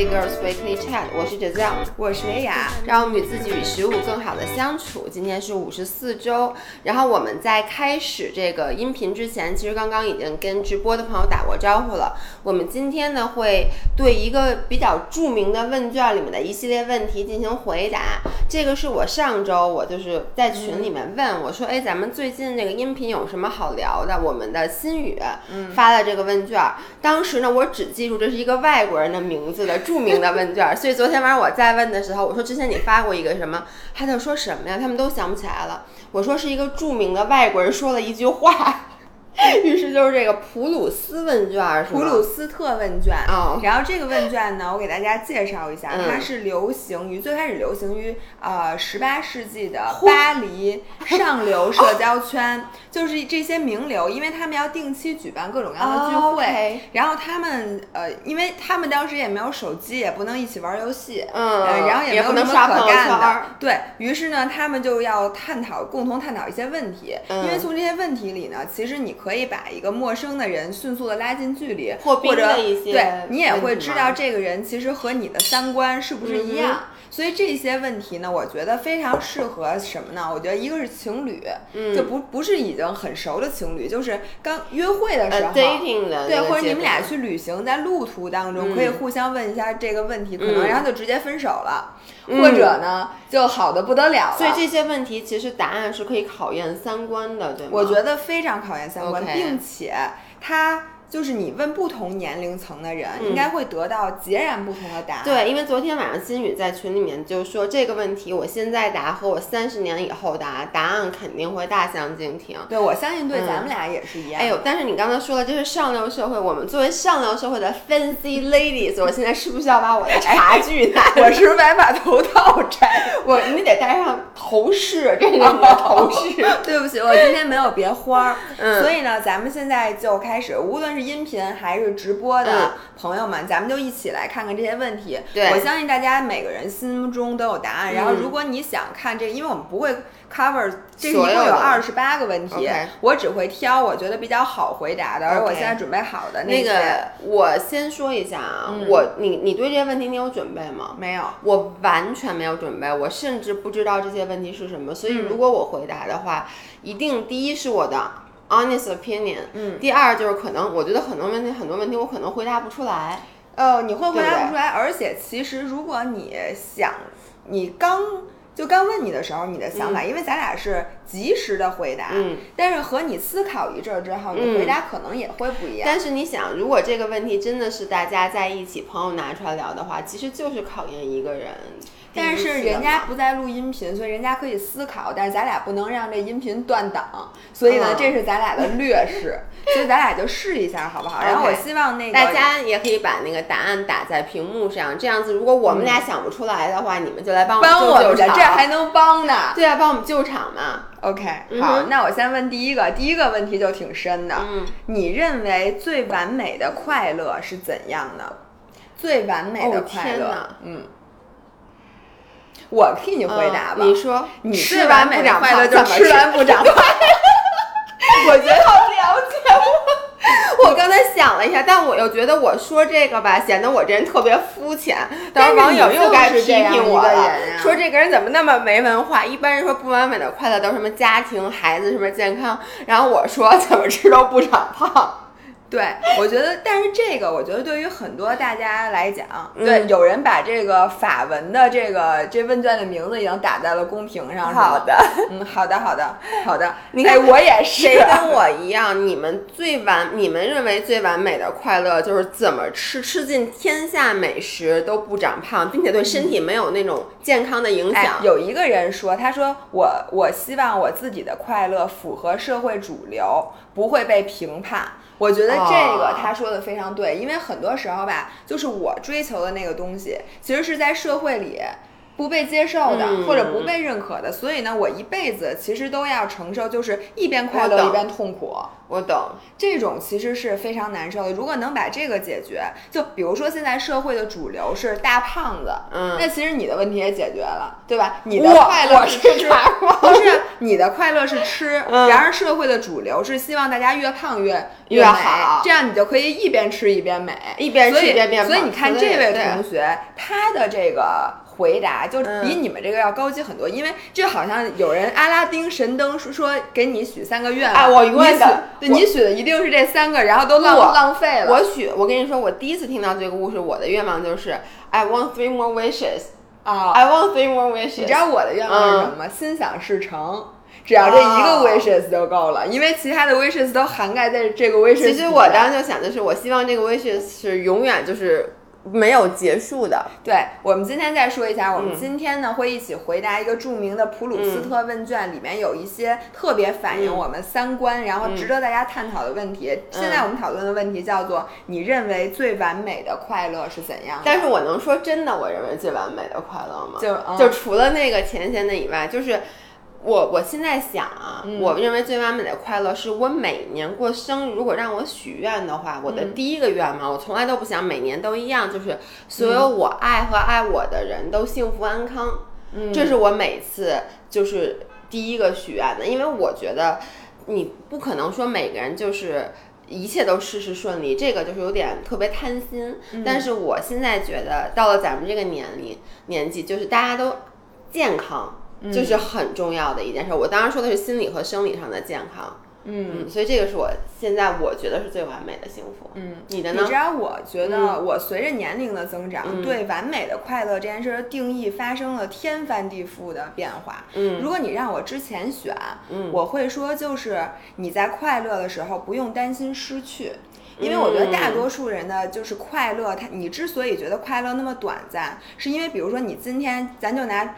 Hey Girls Weekly Chat，我是 Giselle，我是维雅，让我们与自己与食物更好的相处。今天是五十四周，然后我们在开始这个音频之前，其实刚刚已经跟直播的朋友打过招呼了。我们今天呢会对一个比较著名的问卷里面的一系列问题进行回答。这个是我上周我就是在群里面问我说，哎，咱们最近这个音频有什么好聊的？我们的心语发了这个问卷，当时呢我只记住这是一个外国人的名字的著名的问卷，所以昨天晚上我在问的时候，我说之前你发过一个什么？他就说什么呀？他们都想不起来了。我说是一个著名的外国人说了一句话。于是就是这个普鲁斯问卷，是普鲁斯特问卷。哦。然后这个问卷呢，我给大家介绍一下，嗯。它是流行于最开始流行于呃十八世纪的巴黎上流社交圈，就是这些名流，因为他们要定期举办各种各样的聚哦会然后他们呃，因为他们当时也没有手机，也不能一起玩游戏，嗯呃，然后也不能有什么可干的，对于是呢，他们就要探讨，共同探讨一些问题，嗯。因为从这些问题里呢，其实你可以把一个陌生的人迅速的拉近距离，或者对你也会知道这个人其实和你的三观是不是一样。嗯所以这些问题呢，我觉得非常适合什么呢？我觉得一个是情侣，嗯就不不是已经很熟的情侣，就是刚约会的时呃候。对，或者你们俩去旅行，在路途当中嗯可以互相问一下这个问题，可能嗯然后就直接分手了，嗯或者呢就好的不得了了。所以这些问题其实答案是可以考验三观的，对吗？我觉得非常考验三观并且它就是你问不同年龄层的人，嗯应该会得到截然不同的答案。对，因为昨天晚上心宇在群里面就说这个问题，我现在答和我三十年以后答，答案肯定会大相径庭。对，我相信对嗯咱们俩也是一样。哎呦，但是你刚才说的，这是上流社会，我们作为上流社会的 fancy ladies，我现在是不是要把我的茶具拿？我是不是该把头套摘？我你得戴上头饰，这是你的头饰。对不起，我今天没有别花儿。嗯所以呢，咱们现在就开始，无论是音频还是直播嗯的朋友们，咱们就一起来看看这些问题。对我相信大家每个人心目中都有答案。然后，嗯如果你想看这个，因为我们不会 cover 这一共有二十八个问题我只会挑我觉得比较好回答的，而我现在准备好的些那个，我先说一下啊，嗯我你你对这些问题你有准备吗？没有。我完全没有准备，我甚至不知道这些问题是什么，所以嗯如果我回答的话，一定第一是我的 honest opinion，嗯。第二就是可能我觉得很多问题很多问题我可能回答不出来，呃，你会回答不出来，而且其实如果你想，你刚就刚问你的时候，你的想法，因为咱俩是及时的回答，嗯，但是和你思考一阵儿之后，你嗯。回答可能也会不一样。但是你想，如果这个问题真的是大家在一起，朋友拿出来聊的话，其实就是考验一个人。但是人家不在录音频，所以人家可以思考，但是咱俩不能让这音频断档，所以呢，嗯这是咱俩的劣势，所以咱俩就试一下好不好？然后我希望那个大家也可以把那个答案打在屏幕上，这样子，如果我们俩想不出来的话，你们就来帮我帮我们，救救场。这还能帮呢。对啊，帮我们救场嘛。OK，嗯好，哼那我先问第一个，第一个问题就挺深的。嗯，你认为最完美的快乐是怎样的？最完美的哦快乐，嗯，我替你回答吧。嗯你说，你吃最完不长的快乐胖，怎么就吃完不长胖。我觉得好了解我。我刚才想了一下，但我又觉得我说这个吧，显得我这人特别肤浅。到时候网友又该批评我了，说这个人怎么那么没文化？一般人说不完美的快乐都是什么家庭、孩子什么健康，然后我说怎么吃都不长胖。对，我觉得，但是这个，我觉得对于很多大家来讲，嗯对，有人把这个法文的这个这问卷的名字已经打在了公屏上。好的，嗯，好的，好的，好的。你看哎我也是。谁跟我一样？你们最完，你们认为最完美的快乐就是怎么吃吃尽天下美食都不长胖，并且对身体没有那种健康的影哎响。，有一个人说，他说我我希望我自己的快乐符合社会主流，不会被评判。我觉得这个哦他说的非常对，因为很多时候吧，就是我追求的那个东西，其实是在社会里不被接受的，嗯或者不被认可的，所以呢，我一辈子其实都要承受，就是一边快乐一边痛苦。我懂，这种其实是非常难受的。如果能把这个解决，就比如说现在社会的主流是大胖子，嗯那其实你的问题也解决了，对吧？你的快乐是是吃，不是你的快乐是吃，嗯然而社会的主流是希望大家越胖越越美好这样你就可以一边吃一边美，一边吃一边变胖所以你看这位同学，他的这个。回答就嗯比你们这个要高级很多，因为这好像有人阿拉丁神灯说说给你许三个愿望，哎我永远你许的对你许的一定是这三个，然后都浪浪费了。我许，我跟你说，我第一次听到这个故事，我的愿望就是 I want three more wishes。啊，I want three more wishes。你知道我的愿望是什么吗？心想事成。只要这一个哦 wishes 就够了，因为其他的 wishes 都涵盖在这个 wishes 其实我当时就想的是，我希望这个 wishes 是永远就是没有结束的。对，我们今天再说一下，我们嗯今天呢会一起回答一个著名的普鲁斯特问卷，里面有一些特别反映嗯我们三观，然后值得大家探讨的问题。现在我们讨论的问题叫做：你认为最完美的快乐是怎样？但是我能说真的，我认为最完美的快乐吗？就嗯就除了那个前贤的以外，就是我我现在想啊，嗯我认为最完美的快乐是我每年过生日，如果让我许愿的话，我的嗯第一个愿望，我从来都不想每年都一样，就是所有我爱和爱我的人都幸福安康。嗯这是我每次就是第一个许愿的，因为我觉得你不可能说每个人就是。一切都事事顺利，这个就是有点特别贪心。嗯但是我现在觉得，到了咱们这个年龄年纪，就是大家都健康，嗯就是很重要的一件事。我当然说的是心理和生理上的健康。嗯嗯，所以这个是我现在我觉得是最完美的幸福。嗯，你的呢你知？道，我觉得我随着年龄的增长，嗯对完美的快乐这件事儿的定义发生了天翻地覆的变化。嗯如果你让我之前选，嗯我会说就是你在快乐的时候不用担心失去。因为我觉得大多数人的就是快乐，他你之所以觉得快乐那么短暂，是因为比如说你今天，咱就拿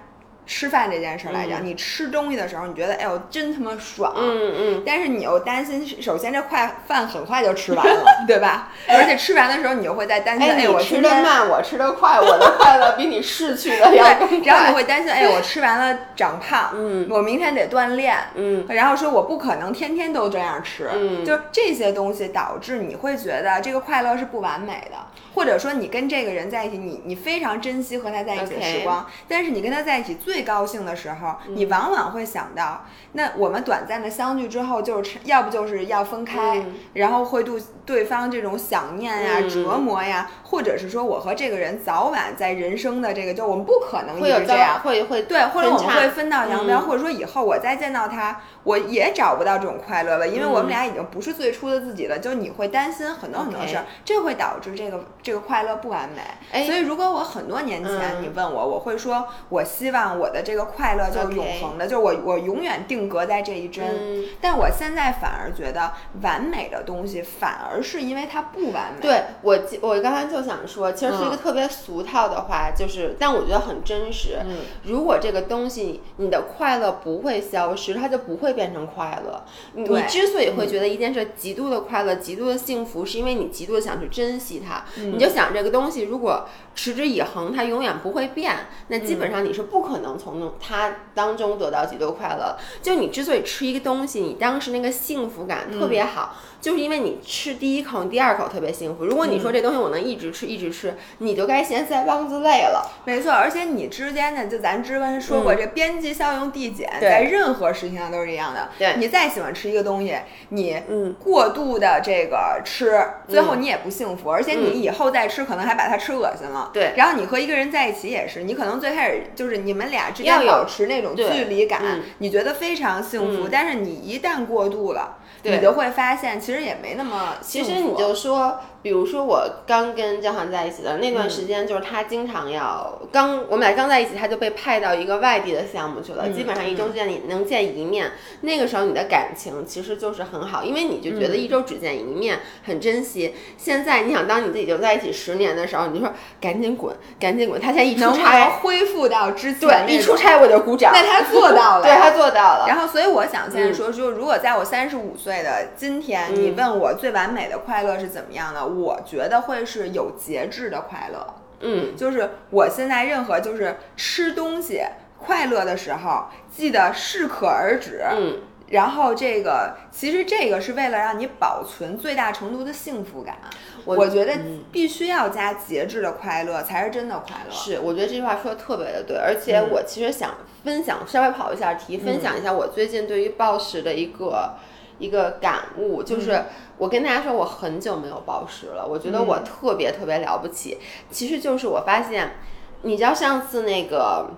吃饭这件事儿来讲，你吃东西的时候，你觉得哎呦真他妈爽，嗯嗯，但是你又担心，首先这快饭很快就吃完了，对吧？而且吃完的时候，你又会在担心，哎，哎，我吃。的慢，我吃的快，我的快乐比你逝去的 要更，然后你快。会担心，哎，我吃完了长胖，嗯。我明天得锻炼，嗯。然后说我不可能天天都这样吃，嗯。就是这些东西导致你会觉得这个快乐是不完美的，或者说你跟这个人在一起，你你非常珍惜和他在一起的时光但是你跟他在一起最高兴的时候，你往往会想到，那我们短暂的相聚之后，就是要不就是要分开，嗯。然后会对对方这种想念呀、嗯。折磨呀，或者是说我和这个人早晚在人生的这个，就我们不可能一直这样，会会对，或者我们会分道扬镳，嗯。或者说以后我再见到他，我也找不到这种快乐了，因为我们俩已经不是最初的自己了。就你会担心很多很多事儿，这会导致这个这个快乐不完美。哎所以如果我很多年前嗯你问我，我会说，我希望我的这个快乐就是 OK 永恒的，就是我我永远定格在这一帧。嗯但我现在反而觉得完美的东西，反而是因为它不完美。对我记，我刚才就想说，其实是一个嗯特别俗套的话，就是，但我觉得很真实。嗯如果这个东西你的快乐不会消失，它就不会变成快乐。你之所以会觉得一件事极度的快乐、极度的幸福，是因为你极度的想去珍惜它。你就想这个东西如果持之以恒，它永远不会变，那基本上你是不可能从它当中得到极度快乐。就你之所以吃一个东西，你当时那个幸福感特别好，就是因为你吃第一口、第二口特别幸福。如果你说这东西我能一直吃、一直吃，你就该嫌腮帮子累了。没错，而且你之间呢，就咱之前说过，这边际效用递减，在任何事情上都是一样的。对你再喜欢吃一个东西，你嗯过度的这个吃，最后你也不幸福，而且你以后再吃，可能还把它吃恶心了。对然后你和一个人在一起也是，你可能最开始就是你们俩之间保持那种距离感嗯，你觉得非常幸福，嗯但是你一旦过度了，你就会发现其实也没那么其幸福。实你就说，比如说我刚跟江涵在一起的那段时间，就是他经常要刚我们俩刚在一起，他就被派到一个外地的项目去了，嗯基本上一周见你能见一面。那个时候你的感情其实就是很好，因为你就觉嗯得一周只见一面，很珍惜。现在你想当你自己就在一起十年的时候，你就说赶紧滚，赶紧滚。他现在一出差，恢复到之前对，一出差我就鼓掌。那他做到 了，对他做到了。然后，所以我想现在嗯说，就如果在我三十五岁的今天，嗯你问我最完美的快乐是怎么样的，我觉得会是有节制的快乐。嗯，就是我现在任何就是吃东西快乐的时候，记得适可而止。嗯，然后这个其实这个是为了让你保存最大程度的幸福感。我我觉得嗯必须要加节制的快乐才是真的快乐。是，我觉得这句话说的特别的对，而且嗯我其实想分享，稍微跑一下题，分享一下我最近对于暴食的一个一个感悟，就是嗯我跟大家说，我很久没有暴食了，我觉得我嗯特别特别了不起。其实就是我发现，你知道上次那个。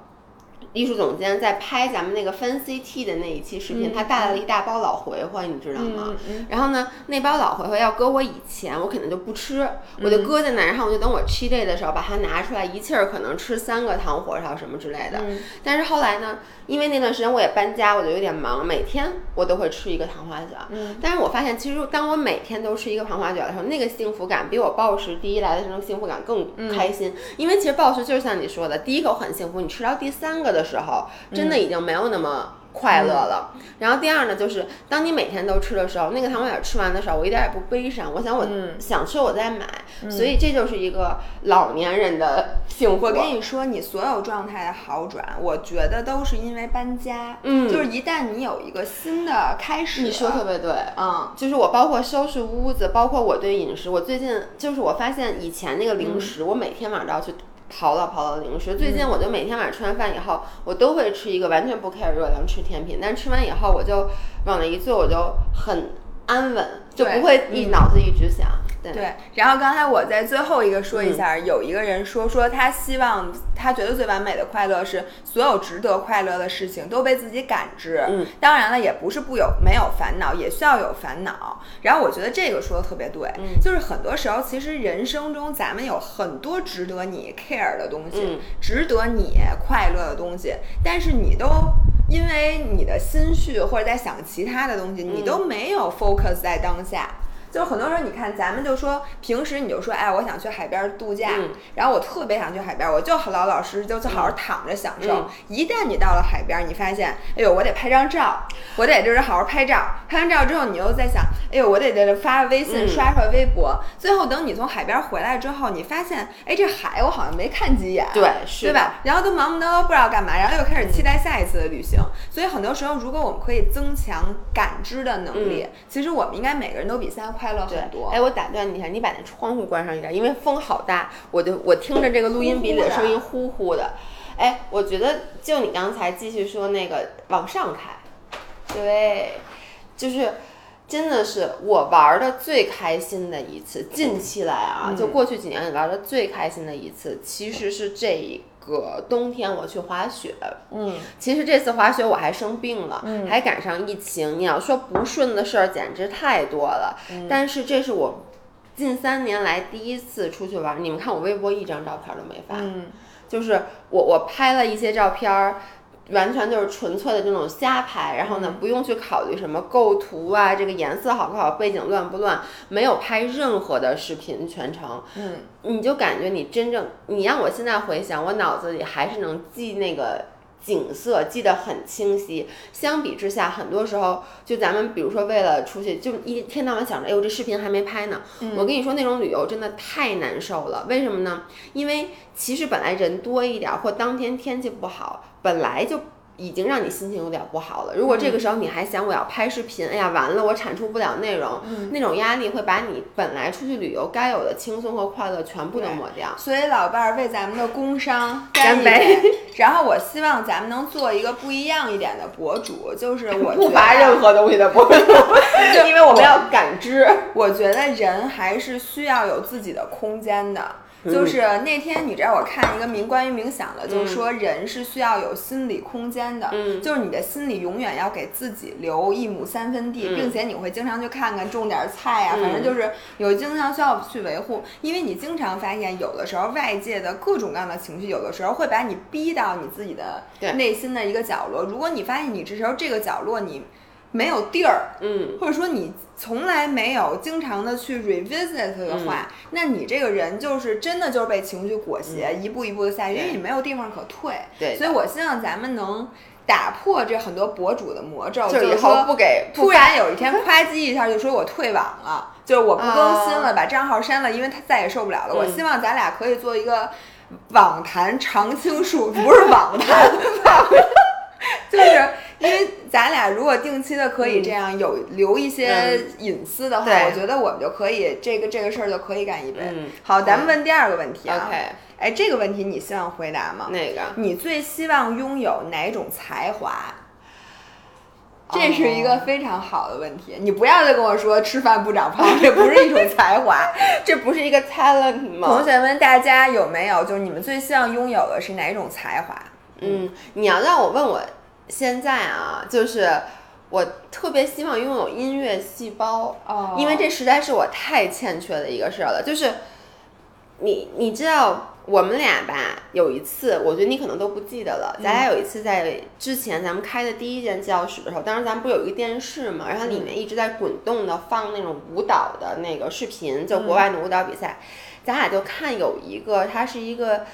艺术总监在拍咱们那个 Fancy Tea 的那一期视频，嗯他带来了一大包老回回，你知道吗？然后呢，那包老回回要搁我以前，我肯定就不吃，我嗯就搁在那儿，然后我就等我 cheat day 的时候把它拿出来，一气儿可能吃三个糖火烧什么之类的。嗯但是后来呢，因为那段时间我也搬家，我就有点忙，每天我都会吃一个糖花卷。嗯但是我发现，其实当我每天都吃一个糖花卷的时候，那个幸福感比我暴食第一来的那种幸福感更开心。因为其实暴食就是像你说的，第一口很幸福，你吃到第三个的时候，真的已经没有那么。快乐了，然后第二呢，就是当你每天都吃的时候，那个糖果卷吃完的时候，我一点也不悲伤。我想我嗯想吃我再买，所以这就是一个老年人的幸福。我跟你说，你所有状态的好转，我觉得都是因为搬家。嗯就是一旦你有一个新的开始，你说特别对，嗯，就是我包括收拾屋子，包括我对饮食，我最近就是我发现以前那个零食，我每天晚上都要去刨了刨了零食。最近我就每天晚上吃完饭以后，我都会吃一个，完全不 care 热量，吃甜品。但吃完以后，我就往那一坐，我就很安稳，就不会一脑子一直想。对对，然后刚才我在最后一个说嗯一下，有一个人说说他希望他觉得最完美的快乐是所有值得快乐的事情都被自己感知。嗯，当然了，也不是不有没有烦恼，也需要有烦恼。然后我觉得这个说的特别对，嗯就是很多时候其实人生中咱们有很多值得你 care 的东西，嗯值得你快乐的东西，但是你都。因为你的心绪或者在想其他的东西，你嗯都没有 focus 在当下。就很多时候，你看咱们就说，平时你就说，哎，我想去海边度假，嗯然后我特别想去海边，我就老老实实就就好好躺着享受。嗯一旦你到了海边，你发现，哎呦，我得拍张照，我得就是好好拍照。拍完照之后，你又在想，哎呦，我得在这发微信、嗯刷刷微博。最后等你从海边回来之后，你发现，哎，这海我好像没看几眼，对是对吧？然后都忙忙叨叨不知道干嘛，然后又开始期待下一次的旅行。所以很多时候，如果我们可以增强感知的能力，其实我们应该每个人都比现在快乐对很多。哎，我打断你一下，你把那窗户关上一点，因为风好大，我就我听着这个录音笔里的声音呼呼的。哎，我觉得就你刚才继续说那个往上开，对，就是真的是我玩的最开心的一次，近期来啊，就过去几年里玩的最开心的一次，其实是这个冬天我去滑雪。嗯，其实这次滑雪我还生病了，还赶上疫情。你要说不顺的事儿，简直太多了。但是这是我近三年来第一次出去玩儿。你们看我微博一张照片都没发，嗯就是我我拍了一些照片儿。完全就是纯粹的这种瞎拍，然后呢，不用去考虑什么构图啊，这个颜色好不好，背景乱不乱，没有拍任何的视频全程，嗯，你就感觉你真正，你让我现在回想，我脑子里还是能记那个景色，记得很清晰。相比之下，很多时候就咱们比如说为了出去，就一天到晚想着，哎呦这视频还没拍呢。我跟你说，那种旅游真的太难受了。为什么呢？因为其实本来人多一点，或当天天气不好，本来就。已经让你心情有点不好了。如果这个时候你还想我要拍视频，哎呀完了，我产出不了内容，那种压力会把你本来出去旅游该有的轻松和快乐全部都抹掉。所以老伴儿为咱们的工伤干杯杯。然后我希望咱们能做一个不一样一点的博主，就是我不发任何东西的博主，因为我们要感知。我觉得人还是需要有自己的空间的。嗯。就是那天你知道我看一个冥关于冥想的，就是说人是需要有心理空间的，嗯。就是你的心里永远要给自己留一亩三分地，嗯。并且你会经常去看看种点菜啊，嗯反正就是有经常需要去维护，因为你经常发现有的时候外界的各种各样的情绪，有的时候会把你逼到你自己的内心的一个角落。如果你发现你这时候这个角落你没有地儿，嗯，或者说你从来没有经常的去 revisit 的话，那你这个人就是真的就是被情绪裹挟，一步一步的下去，因为你没有地方可退。对所以我希望咱们能打破这很多博主的魔咒，就以是说后不给突然有一天夸叽一下就说我退网了，就是我不更新了，啊。把账号删了，因为他再也受不了了。我嗯希望咱俩可以做一个网坛常青树，不是网坛，就是因为咱俩如果定期的可以这样有留一些隐私的话，对我觉得我们就可以这个这个事儿就可以干一杯。嗯好，咱们问第二个问题啊。OK，哎，这个问题你希望回答吗？哪个你最希望拥有哪种才华？这是一个非常好的问题，你不要再跟我说吃饭不长胖，这不是一种才华。这不是一个 talent 吗同？学们，大家有没有就是你们最希望拥有的是哪种才华？嗯，你要让我问我现在啊，就是我特别希望拥有音乐细胞，哦因为这实在是我太欠缺的一个事儿了。就是你你知道。我们俩吧，有一次，我觉得你可能都不记得了。咱俩有一次在之前咱们开的第一间教室的时候，当时咱们不是有一个电视嘛，然后里面一直在滚动的放那种舞蹈的那个视频，就国外的舞蹈比赛。咱俩就看有一个，它是一个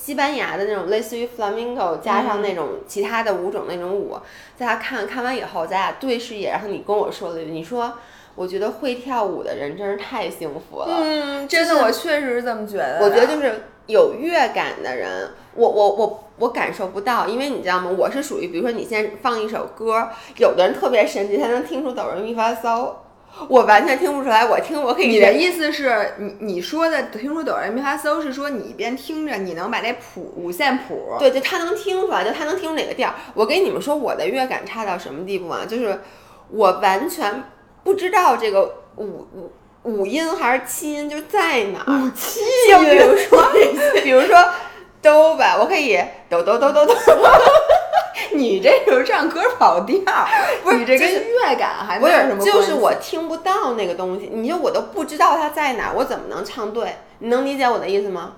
西班牙的那种类似于 flamingo 加上那种其他的舞种那种舞，在他看看完以后，咱俩对视一眼，然后你跟我说了一句，你说我觉得会跳舞的人真是太幸福了。嗯，真的，我确实是这么觉得。我觉得就是有乐感的人，我我我我感受不到，因为你知道吗？我是属于，比如说你现在放一首歌，有的人特别神奇，他能听出哆来咪发嗦，我完全听不出来。我听我可以你的意思是你你说的听说哆来咪发嗦是说你一边听着，你能把那谱五线谱对，就他能听出来，就他能听出哪个调儿。我跟你们说，我的乐感差到什么地步啊？就是我完全不知道这个五五五音还是七音就在哪儿。五七就比如说，比如说哆吧，我可以哆哆哆哆哆。你这就是唱歌跑调，不是你这跟就是乐感还不没有什么是，关系就是我听不到那个东西，你就我都不知道它在哪儿，我怎么能唱对？你能理解我的意思吗？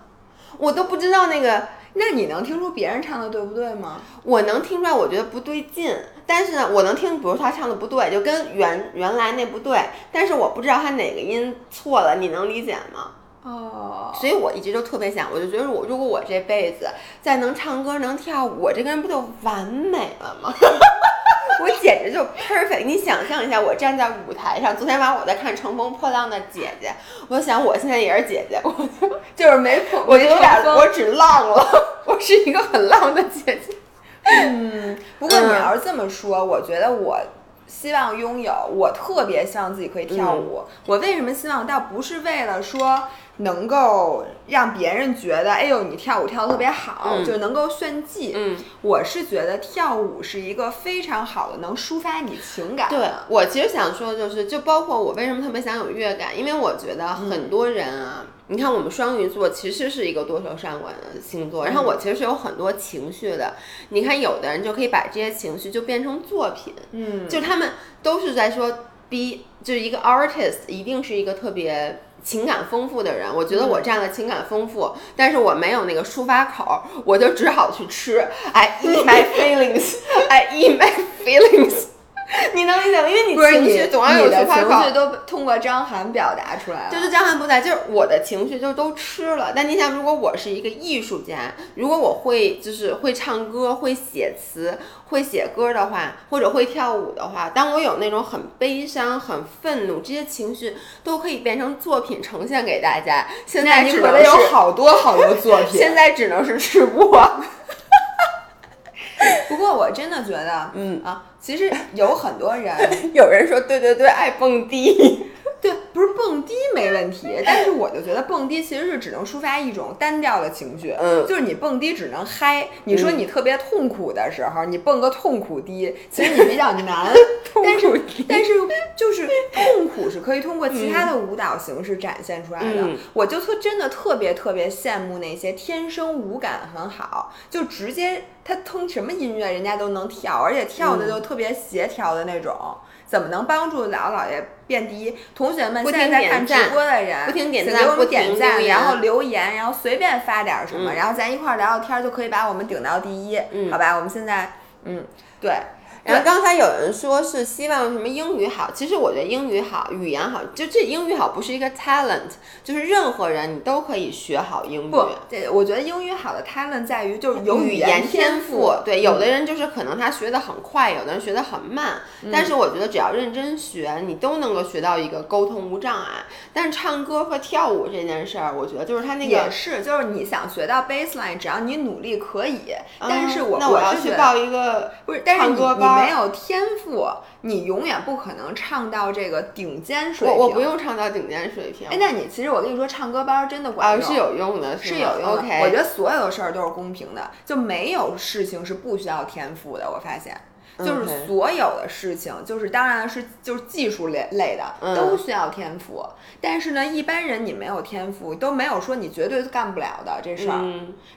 我都不知道那个，那你能听出别人唱的对不对吗？我能听出来，我觉得不对劲，但是呢，我能听，比如他唱的不对，就跟原原来那不对，但是我不知道他哪个音错了，你能理解吗？哦，所以我一直就特别想，我就觉得我如果我这辈子再能唱歌能跳舞，我这个人不就完美了吗？我简直就 perfect！你想象一下，我站在舞台上，昨天晚上我在看《乘风破浪的姐姐》，我就想我现在也是姐姐，我就就是没捧，我就有点 我只浪了，我是一个很浪的姐姐。嗯，不过你要是这么说，我觉得我希望拥有，我特别希望自己可以跳舞。我为什么希望？倒不是为了说能够让别人觉得，哎呦，你跳舞跳得特别好，嗯就能够炫技。嗯，我是觉得跳舞是一个非常好的能抒发你情感。对我其实想说的就是，就包括我为什么特别想有乐感，因为我觉得很多人啊，你看我们双鱼座其实是一个多愁善感的星座，然后我其实是有很多情绪的。你看有的人就可以把这些情绪就变成作品，嗯，就他们都是在说 be 就是一个 artist 一定是一个特别。情感丰富的人，我觉得我这样的情感丰富，但是我没有那个抒发口，我就只好去吃。I eat my feelings, I eat my feelings。你能理解吗？因为你情绪总要有情绪。都通过张涵表达出来了。就是张涵不在，就是我的情绪就都吃了。但你想，如果我是一个艺术家，如果我会就是会唱歌、会写词、会写歌的话，或者会跳舞的话，当我有那种很悲伤、很愤怒这些情绪，都可以变成作品呈现给大家。现在你可能有好多好多作品。现在只能是吃播。不过我真的觉得，嗯啊，其实有很多人 有人说，对对对，爱蹦迪。对，不是蹦迪没问题，但是我就觉得蹦迪其实是只能抒发一种单调的情绪，嗯就是你蹦迪只能嗨。你说嗯你特别痛苦的时候，你蹦个痛苦迪，其实你比较难。但是但是就是痛苦是可以通过其他的舞蹈形式展现出来的。嗯我就特真的特别特别羡慕那些天生舞感很好，就直接他通什么音乐人家都能跳，而且跳的嗯就特别协调的那种。怎么能帮助姥姥爷变第一？同学们现在在看直播的人，不停点请给我们赞不停点赞，然后留言，然后随便发点什么，嗯然后咱一块儿聊聊天儿，就可以把我们顶到第一，嗯好吧？我们现在，嗯，对。然后刚才有人说是希望什么英语好，其实我觉得英语好，语言好，就这英语好不是一个 talent，就是任何人你都可以学好英语。不，这我觉得英语好的 talent 在于就是有语言天赋。对，有的人就是可能他学的很快，有的人学的很慢，但是我觉得只要认真学，你都能够学到一个沟通无障碍。但是唱歌和跳舞这件事儿，我觉得就是他那个也是，就是你想学到 baseline，只要你努力可以。但是我那我要去报一个不是，但是你你没有天赋，你永远不可能唱到这个顶尖水平。我我不用唱到顶尖水平。哎，那你其实我跟你说，唱歌班真的管用，是有用的，是有用的。我觉得所有的事儿都是公平的，就没有事情是不需要天赋的。我发现。就是所有的事情，就是当然是就是技术类类的，都需要天赋。但是呢，一般人你没有天赋，都没有说你绝对干不了的这事儿，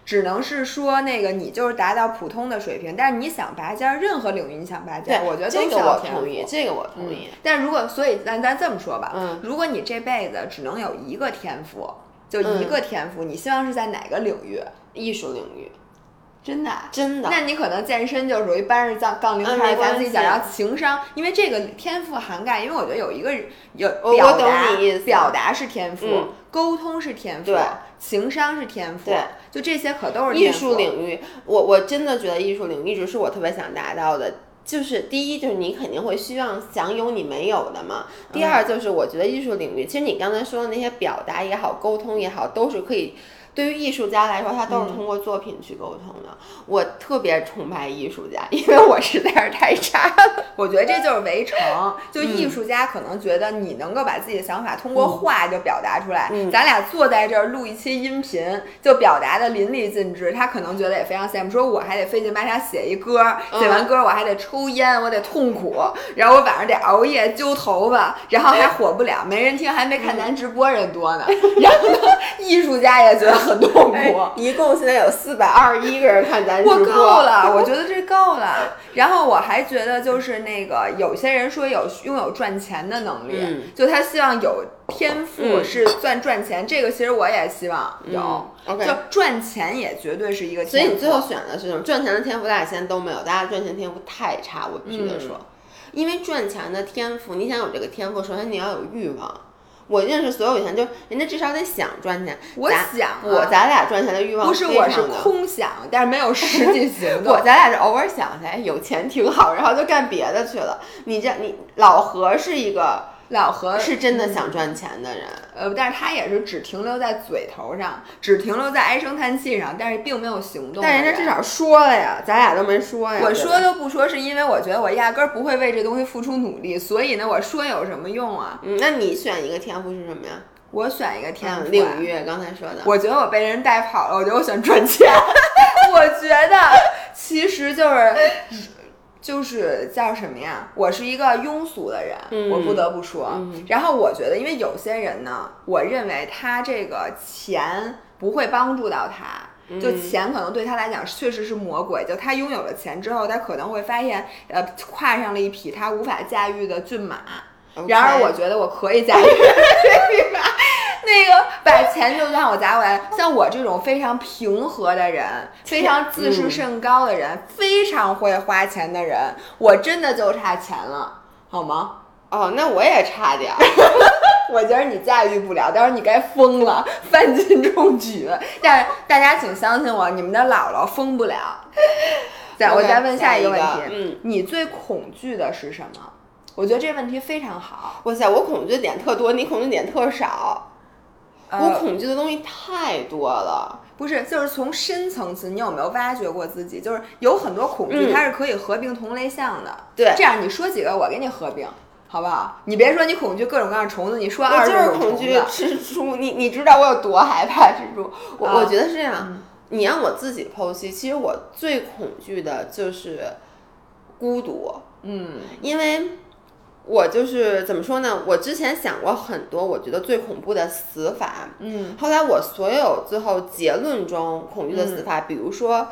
只能是说那个你就是达到普通的水平。但是你想拔尖，任何领域你想拔尖，我觉得都需要天赋。这个我同意。但如果所以咱咱这么说吧，如果你这辈子只能有一个天赋，就一个天赋，你希望是在哪个领域？艺术领域。真的，真的。那你可能健身就属于搬着杠杠铃开始咱自己讲。然后情商，因为这个天赋涵盖，因为我觉得有一个有表达，表达是天赋，沟通是天赋，情商是天赋，就这些可都是艺术领域。我我真的觉得艺术领域一直是我特别想达到的。就是第一，就是你肯定会希望享有你没有的嘛。第二，就是我觉得艺术领域，其实你刚才说的那些表达也好，沟通也好，都是可以。对于艺术家来说，他都是通过作品去沟通的。我特别崇拜艺术家，因为我实在是太差了。我觉得这就是围城。就艺术家可能觉得你能够把自己的想法通过画就表达出来。咱俩坐在这儿录一期音频，就表达的淋漓尽致。他可能觉得也非常羡慕，说我还得费劲巴叉写一歌，写完歌我还得抽烟，我得痛苦，然后我晚上得熬夜揪头发，然后还火不了，没人听，还没看咱直播人多呢。然后呢，艺术家也觉得。很痛苦，一共现在有四百二十一个人看咱直播，我够了，我觉得这够了。然后我还觉得就是那个有些人说有拥有赚钱的能力，就他希望有天赋是赚赚钱，这个其实我也希望有。OK，就赚钱也绝对是一个。所以你最后选的是什么？赚钱的天赋，大家现在都没有，大家赚钱天赋太差，我必须得说，因为赚钱的天赋，你想有这个天赋，首先你要有欲望。我认识所有有钱，就人家至少得想赚钱。我想，我咱俩赚钱的欲望不是我是空想，但是没有实际 行动。我咱俩是偶尔想起来有钱挺好，然后就干别的去了。你这你老何是一个。老何是真的想赚钱的人，呃，但是他也是只停留在嘴头上，只停留在唉声叹气上，但是并没有行动。但人家至少说了呀，咱俩都没说呀。我说都不说，是因为我觉得我压根儿不会为这东西付出努力，所以呢，我说有什么用啊？嗯，那你选一个天赋是什么呀？我选一个天赋领域，刚才说的。我觉得我被人带跑了，我觉得我选赚钱。我觉得其实就是。就是叫什么呀？我是一个庸俗的人，我不得不说。然后我觉得，因为有些人呢，我认为他这个钱不会帮助到他，就钱可能对他来讲确实是魔鬼。就他拥有了钱之后，他可能会发现，呃，跨上了一匹他无法驾驭的骏马。然而，我觉得我可以驾驭这匹马。那个把钱就算我砸回来，像我这种非常平和的人，非常自视甚高的人，非常会花钱的人，我真的就差钱了，好吗？哦，那我也差点儿。我觉得你驾驭不了，到时候你该疯了，犯禁中举。但是大家请相信我，你们的姥姥疯不了。再我再问下一个问题，嗯，你最恐惧的是什么？我觉得这问题非常好。哇塞，我恐惧的点特多，你恐惧点特少。我恐惧的东西太多了，不是，就是从深层次，你有没有挖掘过自己？就是有很多恐惧，它是可以合并同类项的。对，这样你说几个，我给你合并，好不好？你别说你恐惧各种各样的虫子，你说二十种恐惧蜘蛛，你你知道我有多害怕蜘蛛？我我觉得是这样，你让我自己剖析，其实我最恐惧的就是孤独。嗯，因为。我就是怎么说呢？我之前想过很多，我觉得最恐怖的死法。嗯，后来我所有最后结论中恐惧的死法，比如说，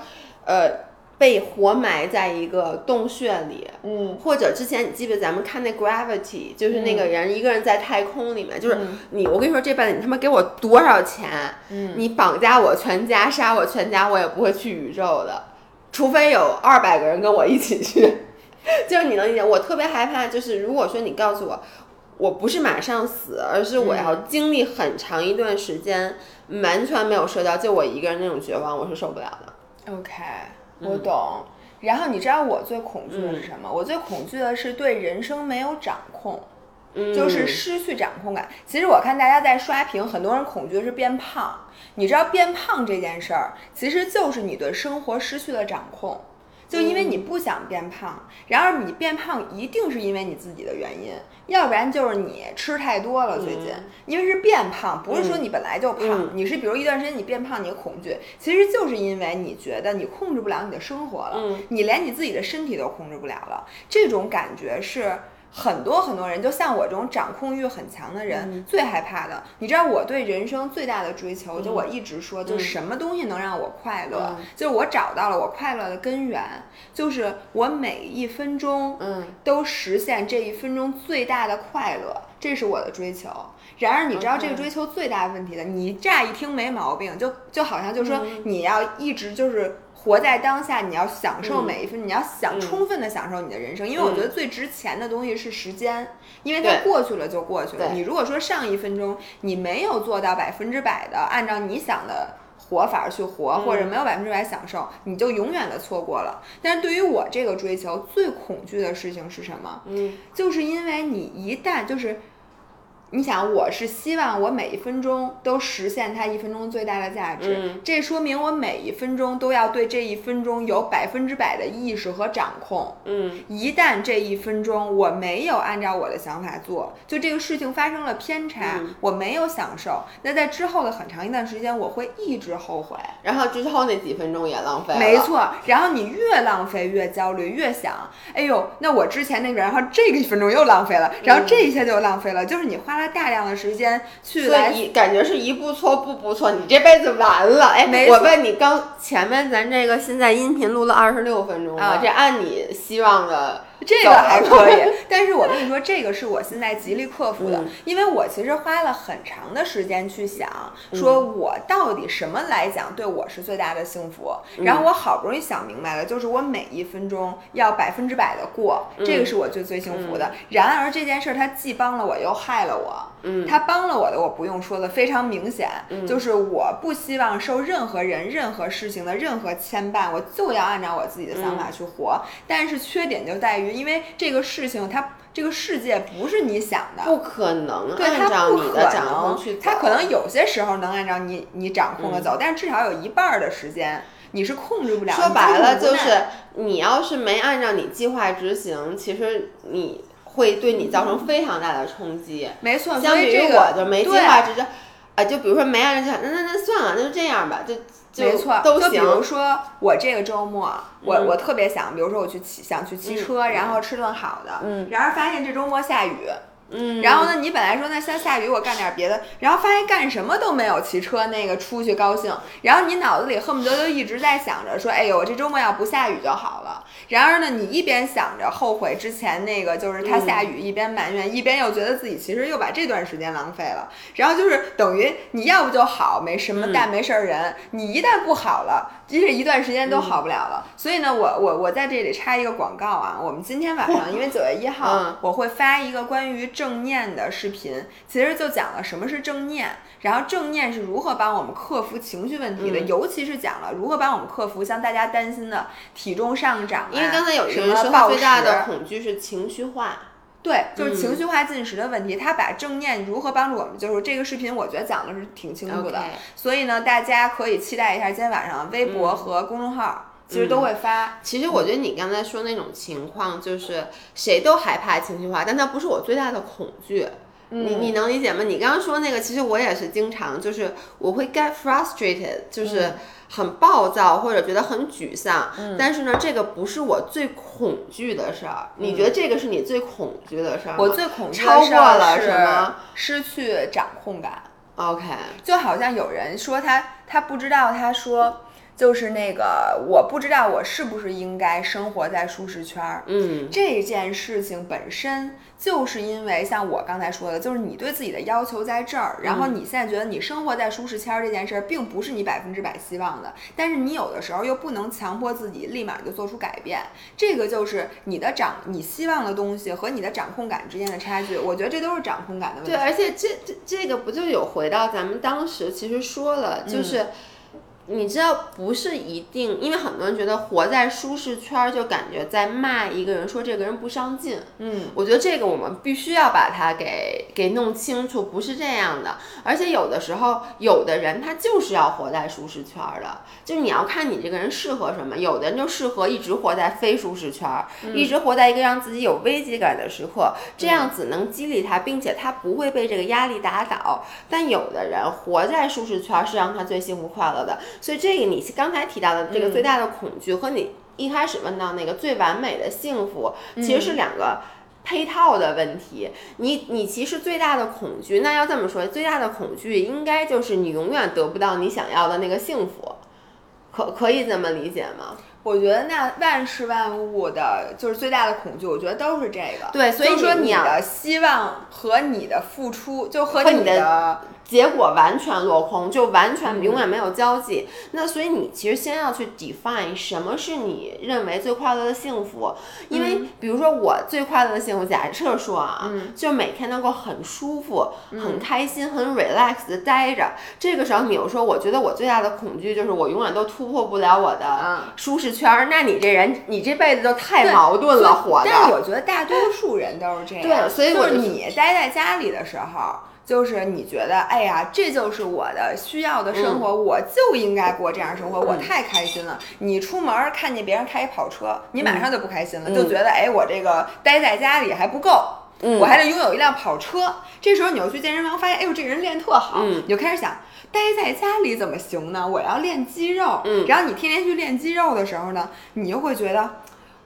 呃，被活埋在一个洞穴里。嗯，或者之前你记得咱们看那 Gravity，就是那个人一个人在太空里面，就是你，我跟你说这辈子你他妈给我多少钱，嗯，你绑架我全家，杀我全家，我也不会去宇宙的，除非有二百个人跟我一起去。就是你能理解，我特别害怕，就是如果说你告诉我，我不是马上死，而是我要经历很长一段时间完全没有社交，就我一个人那种绝望，我是受不了的。OK，我懂。然后你知道我最恐惧的是什么？我最恐惧的是对人生没有掌控。嗯就是失去掌控感。其实我看大家在刷屏，很多人恐惧的是变胖。你知道变胖这件事儿，其实就是你对生活失去了掌控。就因为你不想变胖，然而你变胖一定是因为你自己的原因，要不然就是你吃太多了。最近，因为是变胖，不是说你本来就胖，嗯你是比如一段时间你变胖，你的恐惧，其实就是因为你觉得你控制不了你的生活了，嗯你连你自己的身体都控制不了了，这种感觉是。很多很多人，就像我这种掌控欲很强的人，嗯。最害怕的。你知道我对人生最大的追求，嗯。就我一直说，就什么东西能让我快乐，嗯。就是我找到了我快乐的根源，就是我每一分钟，嗯，都实现这一分钟最大的快乐，这是我的追求。然而，你知道这个追求最大的问题的，你乍一听没毛病，就就好像就说嗯你要一直就是活在当下，你要享受嗯每一分，你要想嗯充分的享受你的人生，因为我觉得最值钱的东西是时间，因为它过去了就过去了。你如果说上一分钟你没有做到百分之百的按照你想的。活法去活，或者没有百分之百享受，你就永远的错过了。但是对于我这个追求，最恐惧的事情是什么？嗯，就是因为你一旦就是，你想，我是希望我每一分钟都实现它一分钟最大的价值，嗯这说明我每一分钟都要对这一分钟有百分之百的意识和掌控。嗯，一旦这一分钟我没有按照我的想法做，就这个事情发生了偏差，嗯我没有享受，那在之后的很长一段时间，我会一直后悔。然后之后那几分钟也浪费了。没，错，然后你越浪费越焦虑，越想，哎呦，那我之前那个，然后这个一分钟又浪费了，然后这一下就浪费了，就是你花了大量的时间去所来感觉是一步错步步错，你这辈子完了。哎，我问你，刚前面咱这个现在音频录了二十六分钟了，啊这按你希望的 这个还可以，但是我跟你说，这个是我现在极力克服的，嗯因为我其实花了很长的时间去想，说我到底什么来讲对我是最大的幸福，然后我好不容易想明白了，就是我每一分钟要百分之百的过，这个是我最最幸福的。然而这件事儿它既帮了我，又害了我。嗯它帮了我的，我不用说的，非常明显，就是我不希望受任何人、任何事情的任何牵绊，我就要按照我自己的想法去活。但是缺点就在于，因为这个事情它这个世界不是你想的，不可能按照你的掌控去走，它可能有些时候能按照你你掌控的走，但是至少有一半儿的时间你是控制不了。说白了就是，你要是没按照你计划执行，其实你会对你造成非常大的冲击。没错，相比于我就没计对划执行，啊，就比如说没按照计划，那那那算了，那就这样吧，就就没错，都就比如。说我这个周末，我、嗯我特别想，比如说我去骑，想去骑车，然后吃顿好的，嗯然而发现这周末下雨。嗯，然后呢，你本来说那下下雨我干点别的，然后发现干什么都没有骑车那个出去高兴，然后你脑子里恨不得就一直在想着说，哎呦，我这周末要不下雨就好了。然而呢，你一边想着后悔之前那个就是它下雨，一边埋怨，一边又觉得自己其实又把这段时间浪费了。然后就是等于你要不就好，没什么大没事儿人，你一旦不好了，这一段时间都好不了了。所以呢，我我我在这里插一个广告啊，我们今天晚上 因为九月一号，嗯我会发一个关于正念的视频，其实就讲了什么是正念，然后正念是如何帮我们克服情绪问题的，嗯尤其是讲了如何帮我们克服像大家担心的体重上涨、啊，因为刚才有一什个人说最大的恐惧是情绪化，对，就是嗯情绪化进食的问题。他把正念如何帮助我们，就是这个视频我觉得讲的是挺清楚的所以呢，大家可以期待一下今天晚上微博嗯和公众号、其实都会发。其实我觉得你刚才说那种情况，就是谁都害怕情绪化，但它不是我最大的恐惧。你你能理解吗？你刚刚说那个，其实我也是经常，就是我会 get frustrated，就是很暴躁或者觉得很沮丧。但是呢，这个不是我最恐惧的事儿。你觉得这个是你最恐惧的事儿吗？我最恐惧超的事儿过了是什么失去掌控感。？OK，就好像有人说他他不知道，他说就是那个我不知道我是不是应该生活在舒适圈儿。嗯，这件事情本身就是因为像我刚才说的，就是你对自己的要求在这儿，然后嗯你现在觉得你生活在舒适圈儿这件事儿，并不是你百分之百希望的，但是你有的时候又不能强迫自己立马就做出改变，这个就是你的掌你希望的东西和你的掌控感之间的差距。我觉得这都是掌控感的问题。对，而且这这这个不就有回到咱们当时其实说了，嗯就是。你知道不是一定，因为很多人觉得活在舒适圈儿就感觉在骂一个人，说这个人不上进。嗯，我觉得这个我们必须要把它给给弄清楚，不是这样的。而且有的时候，有的人他就是要活在舒适圈儿的，就是你要看你这个人适合什么。有的人就适合一直活在非舒适圈儿，一直活在一个让自己有危机感的时刻，这样子能激励他，并且他不会被这个压力打倒。但有的人活在舒适圈儿是让他最幸福快乐的，所以这个你刚才提到的这个最大的恐惧和你一开始问到那个最完美的幸福，其实是两个。配套的问题，你你其实最大的恐惧，那要这么说，最大的恐惧应该就是你永远得不到你想要的那个幸福，可可以这么理解吗？我觉得那万事万物的，就是最大的恐惧，我觉得都是这个。对所以说你你的希望和你的付出，就和你的结果完全落空，就完全永远没有交集。那所以你其实先要去 define 什么是你认为最快乐的幸福，因为比如说我最快乐的幸福，假设说啊，就每天能够很舒服、很开心、很 relax 的待着。这个时候你又说，我觉得我最大的恐惧就是我永远都突破不了我的嗯舒适圈儿。那你这人，你这辈子就太矛盾了，活的。但是我觉得大多数人都是这样。对所以我就是你待在家里的时候。就是你觉得，哎呀，这就是我的需要的生活，嗯我就应该过这样生活，我太开心了。你出门儿看见别人开一跑车，你马上就不开心了，嗯就觉得，哎，我这个待在家里还不够，嗯我还得拥有一辆跑车。这时候你又去健身房，发现，哎呦，这人练特好，嗯你就开始想，待在家里怎么行呢？我要练肌肉。嗯然后你天天去练肌肉的时候呢，你又会觉得。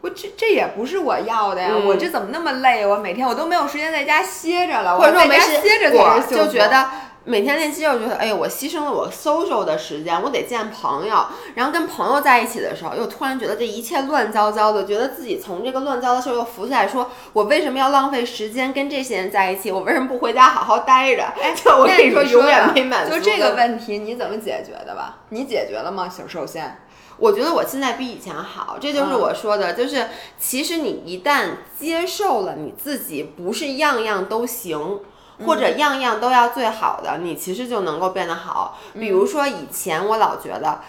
我这这也不是我要的呀！嗯我这怎么那么累？我每天我都没有时间在家歇着了，或者说我在家歇着才是就觉得每天练肌肉，觉得哎呀，我牺牲了我 social 的时间，我得见朋友，然后跟朋友在一起的时候，又突然觉得这一切乱糟糟的，觉得自己从这个乱糟的时候又浮起来说，我为什么要浪费时间跟这些人在一起？我为什么不回家好好待着？哎，就我跟你说，永远没满足。就这个，问题你怎么解决的吧？你解决了吗？首首先，我觉得我现在比以前好，这就是嗯我说的，就是其实你一旦接受了你自己不是样样都行。或者样样都要最好的，你其实就能够变得好。比如说以前我老觉得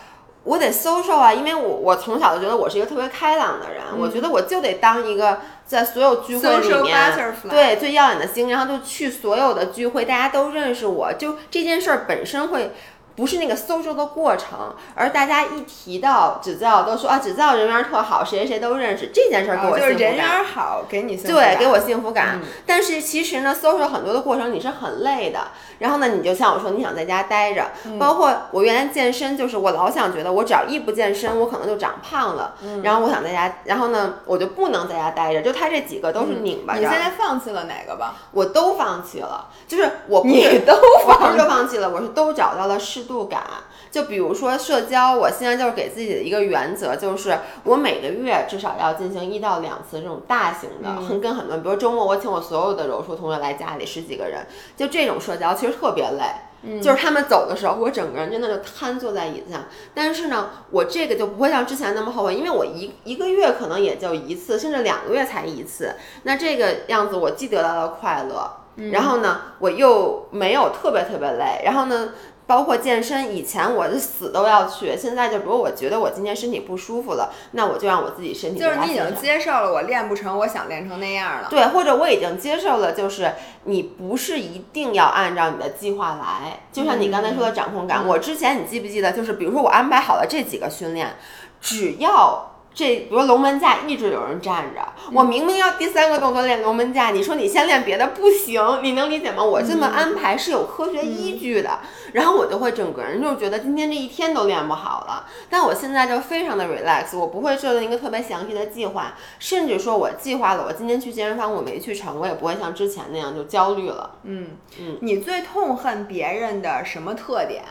我得 social 啊，因为我我从小就觉得我是一个特别开朗的人，我觉得我就得当一个在所有聚会里面对最耀眼的星，然后就去所有的聚会，大家都认识我，就这件事儿本身会。不是那个 social 的过程，而大家一提到指教，都说啊，指教人缘特好，谁谁谁都认识，这件事儿给我啊就是人。缘好，给你幸福对，给我幸福感。嗯但是其实呢，social 很多的过程你是很累的。然后呢，你就像我说，你想在家待着，嗯包括我原来健身，就是我老想觉得我只要一不健身，我可能就长胖了。嗯然后我想在家，然后呢，我就不能在家待着。就他这几个都是拧巴你现在放弃了哪个吧？我都放弃了。就是我不你是都不是放弃都放弃了，我是都找到了适度感。就比如说社交，我现在就是给自己的一个原则，就是我每个月至少要进行一到两次这种大型的，嗯很跟很多人，比如周末我请我所有的柔术同学来家里十几个人，就这种社交其实特别累。嗯就是他们走的时候，我整个人真的就瘫坐在椅子上。但是呢，我这个就不会像之前那么后悔，因为我一一个月可能也就一次，甚至两个月才一次。那这个样子，我既得到了快乐，然后呢，我又没有特别特别累，然后呢。包括健身，以前我是死都要去，现在就如果我觉得我今天身体不舒服了，那我就让我自己身体就是你已经接受了我练不成，我想练成那样了。对，或者我已经接受了，就是你不是一定要按照你的计划来，就像你刚才说的掌控感。我之前你记不记得，就是比如说我安排好了这几个训练，只要。这比如龙门架一直有人站着，我明明要第三个动作练龙门架，你说你先练别的不行，你能理解吗？我这么安排是有科学依据的，然后我就会整个人就觉得今天这一天都练不好了。但我现在就非常的 relax，我不会设定一个特别详细的计划，甚至说我计划了我今天去健身房我没去成，我也不会像之前那样就焦虑了。嗯嗯，你最痛恨别人的什么特点？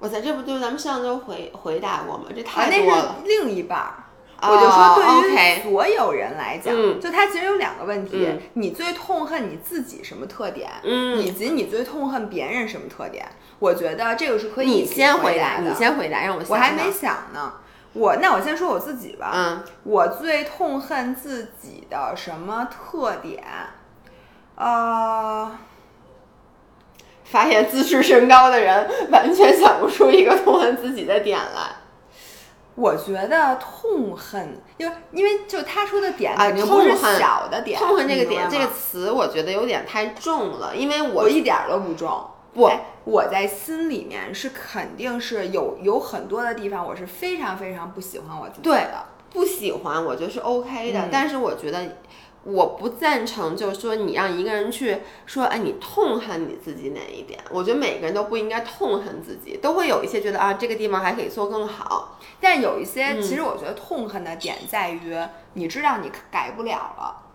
哇塞，这不就是咱们上周回回答过吗？这啊，那是太多了。另一半儿。哦我就说，对于所有人来讲，嗯就他其实有两个问题：嗯你最痛恨你自己什么特点，嗯以及你最痛恨别人什么特点。我觉得这个是可以你先回答，的你先回答，让我我还没想呢。我那我先说我自己吧。嗯，我最痛恨自己的什么特点？呃，发现自视甚高的人完全想不出一个痛恨自己的点来。我觉得痛恨，因为因为就他说的点啊肯定不是小的点，痛恨这个点，这个词我觉得有点太重了，因为我我一点儿都不重。不哎我在心里面是肯定是有有很多的地方，我是非常非常不喜欢我自己对的。不喜欢，我觉得是 OK 的，嗯但是我觉得。我不赞成，就是说你让一个人去说，哎，你痛恨你自己哪一点？我觉得每个人都不应该痛恨自己，都会有一些觉得啊，这个地方还可以做更好。但有一些，嗯其实我觉得痛恨的点在于，你知道你改不了了，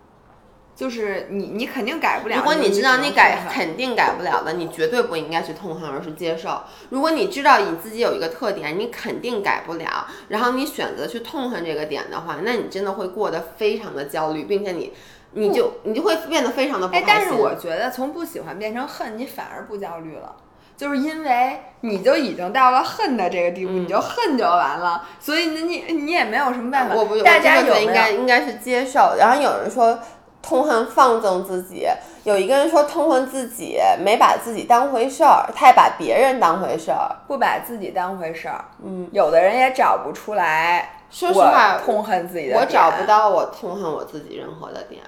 就是你你肯定改不了。如果你知道你改肯定改不了的，你绝对不应该去痛恨，而是接受。如果你知道你自己有一个特点，你肯定改不了，然后你选择去痛恨这个点的话，那你真的会过得非常的焦虑，并且你你就你就会变得非常的不开哎心。，但是我觉得从不喜欢变成恨，你反而不焦虑了。就是因为你就已经到了恨的这个地步，你就恨就完了，所以那，你你也没有什么办法。我不，大家我真的觉得应？该应该是接受。然后有人说痛恨放纵自己，有一个人说痛恨自己没把自己当回事儿，太把别人当回事儿。不把自己当回事儿，嗯，有的人也找不出来。说实话痛恨自己的我点找不到我痛恨我自己任何的点。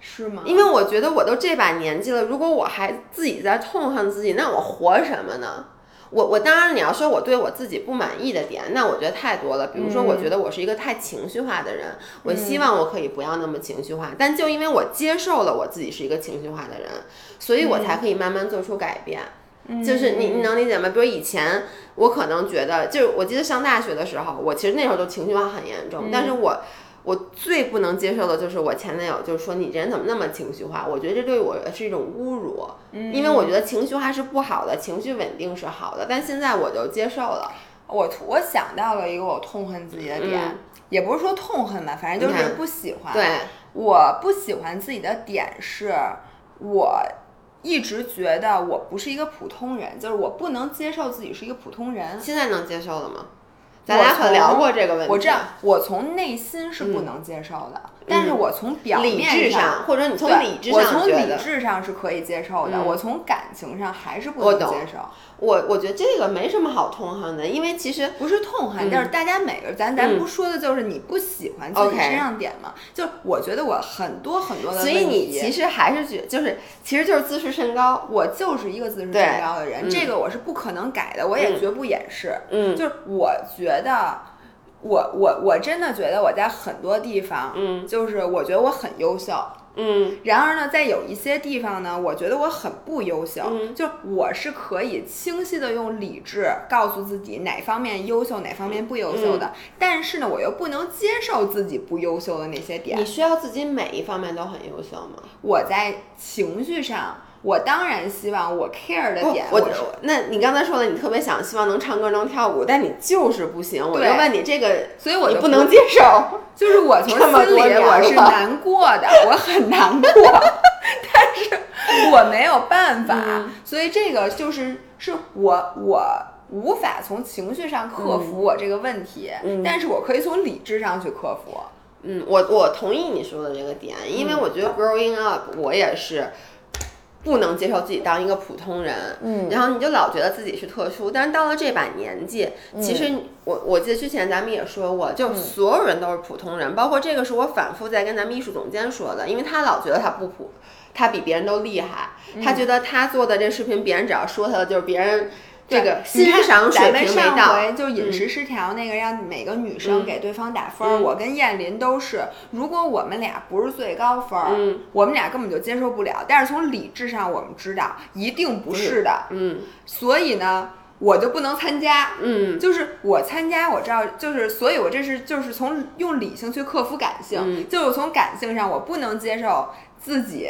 是吗？因为我觉得我都这把年纪了，如果我还自己在痛恨自己，那我活什么呢？我我当然你要说我对我自己不满意的点，那我觉得太多了。比如说，我觉得我是一个太情绪化的人，我希望我可以不要那么情绪化。但就因为我接受了我自己是一个情绪化的人，所以我才可以慢慢做出改变。就是你你能理解吗？比如以前我可能觉得，就是我记得上大学的时候，我其实那时候就情绪化很严重，但是我。我最不能接受的就是我前男友，就是说你这人怎么那么情绪化？我觉得这对我是一种侮辱，因为我觉得情绪化是不好的，情绪稳定是好的。但现在我就接受了，我我想到了一个我痛恨自己的点，嗯也不是说痛恨吧，反正就是不喜欢。对，我不喜欢自己的点是，我一直觉得我不是一个普通人，就是我不能接受自己是一个普通人。现在能接受了吗？咱俩可聊过这个问题。我这样，我从内心是不能接受的，但是我从表理面智上，或者你从对理智上我从理智上是可以接受的，嗯我从感情上还是不能接受。我我觉得这个没什么好痛恨的，因为其实不是痛恨，嗯但是大家每个咱咱嗯不说的就是你不喜欢自己身上点嘛？就是我觉得我很多很多的所以你其实还是觉就是其实就是自视甚高。我就是一个自视甚高的人，嗯这个我是不可能改的，我也绝不掩饰。嗯就是我觉得，我我我真的觉得我在很多地方，嗯就是我觉得我很优秀。嗯然而呢，在有一些地方呢，我觉得我很不优秀。嗯就我是可以清晰的用理智告诉自己哪方面优秀，哪方面不优秀的。但是呢，我又不能接受自己不优秀的那些点你。需要自己每一方面都很优秀吗？我在情绪上，我当然希望我 care 的点，我我那你刚才说了，你特别想希望能唱歌能跳舞，但你就是不行。我就问你这个，所以我就你不能接受。就是我 从心里我是难过的，我很难过，但是我没有办法，嗯所以这个就是是我我无法从情绪上克服我这个问题，嗯但是我可以从理智上去克服。嗯，我我同意你说的这个点，因为我觉得 growing up 我也是不能接受自己当一个普通人，嗯。然后你就老觉得自己是特殊，但是到了这把年纪，其实我我记得之前咱们也说过，就所有人都是普通人，包括这个是我反复在跟咱们艺术总监说的，因为他老觉得他不普，他比别人都厉害，他觉得他做的这视频，别人只要说他的就是别人这个欣赏水咱们上平没到，回就饮食失调那个，让每个女生嗯给对方打分儿。嗯我跟燕林都是，如果我们俩不是最高分儿，嗯我们俩根本就接受不了。但是从理智上，我们知道一定不是的，嗯所以呢，我就不能参加。嗯就是我参加，我知道，就是所以，我这是就是从用理性去克服感性，嗯就是从感性上，我不能接受自己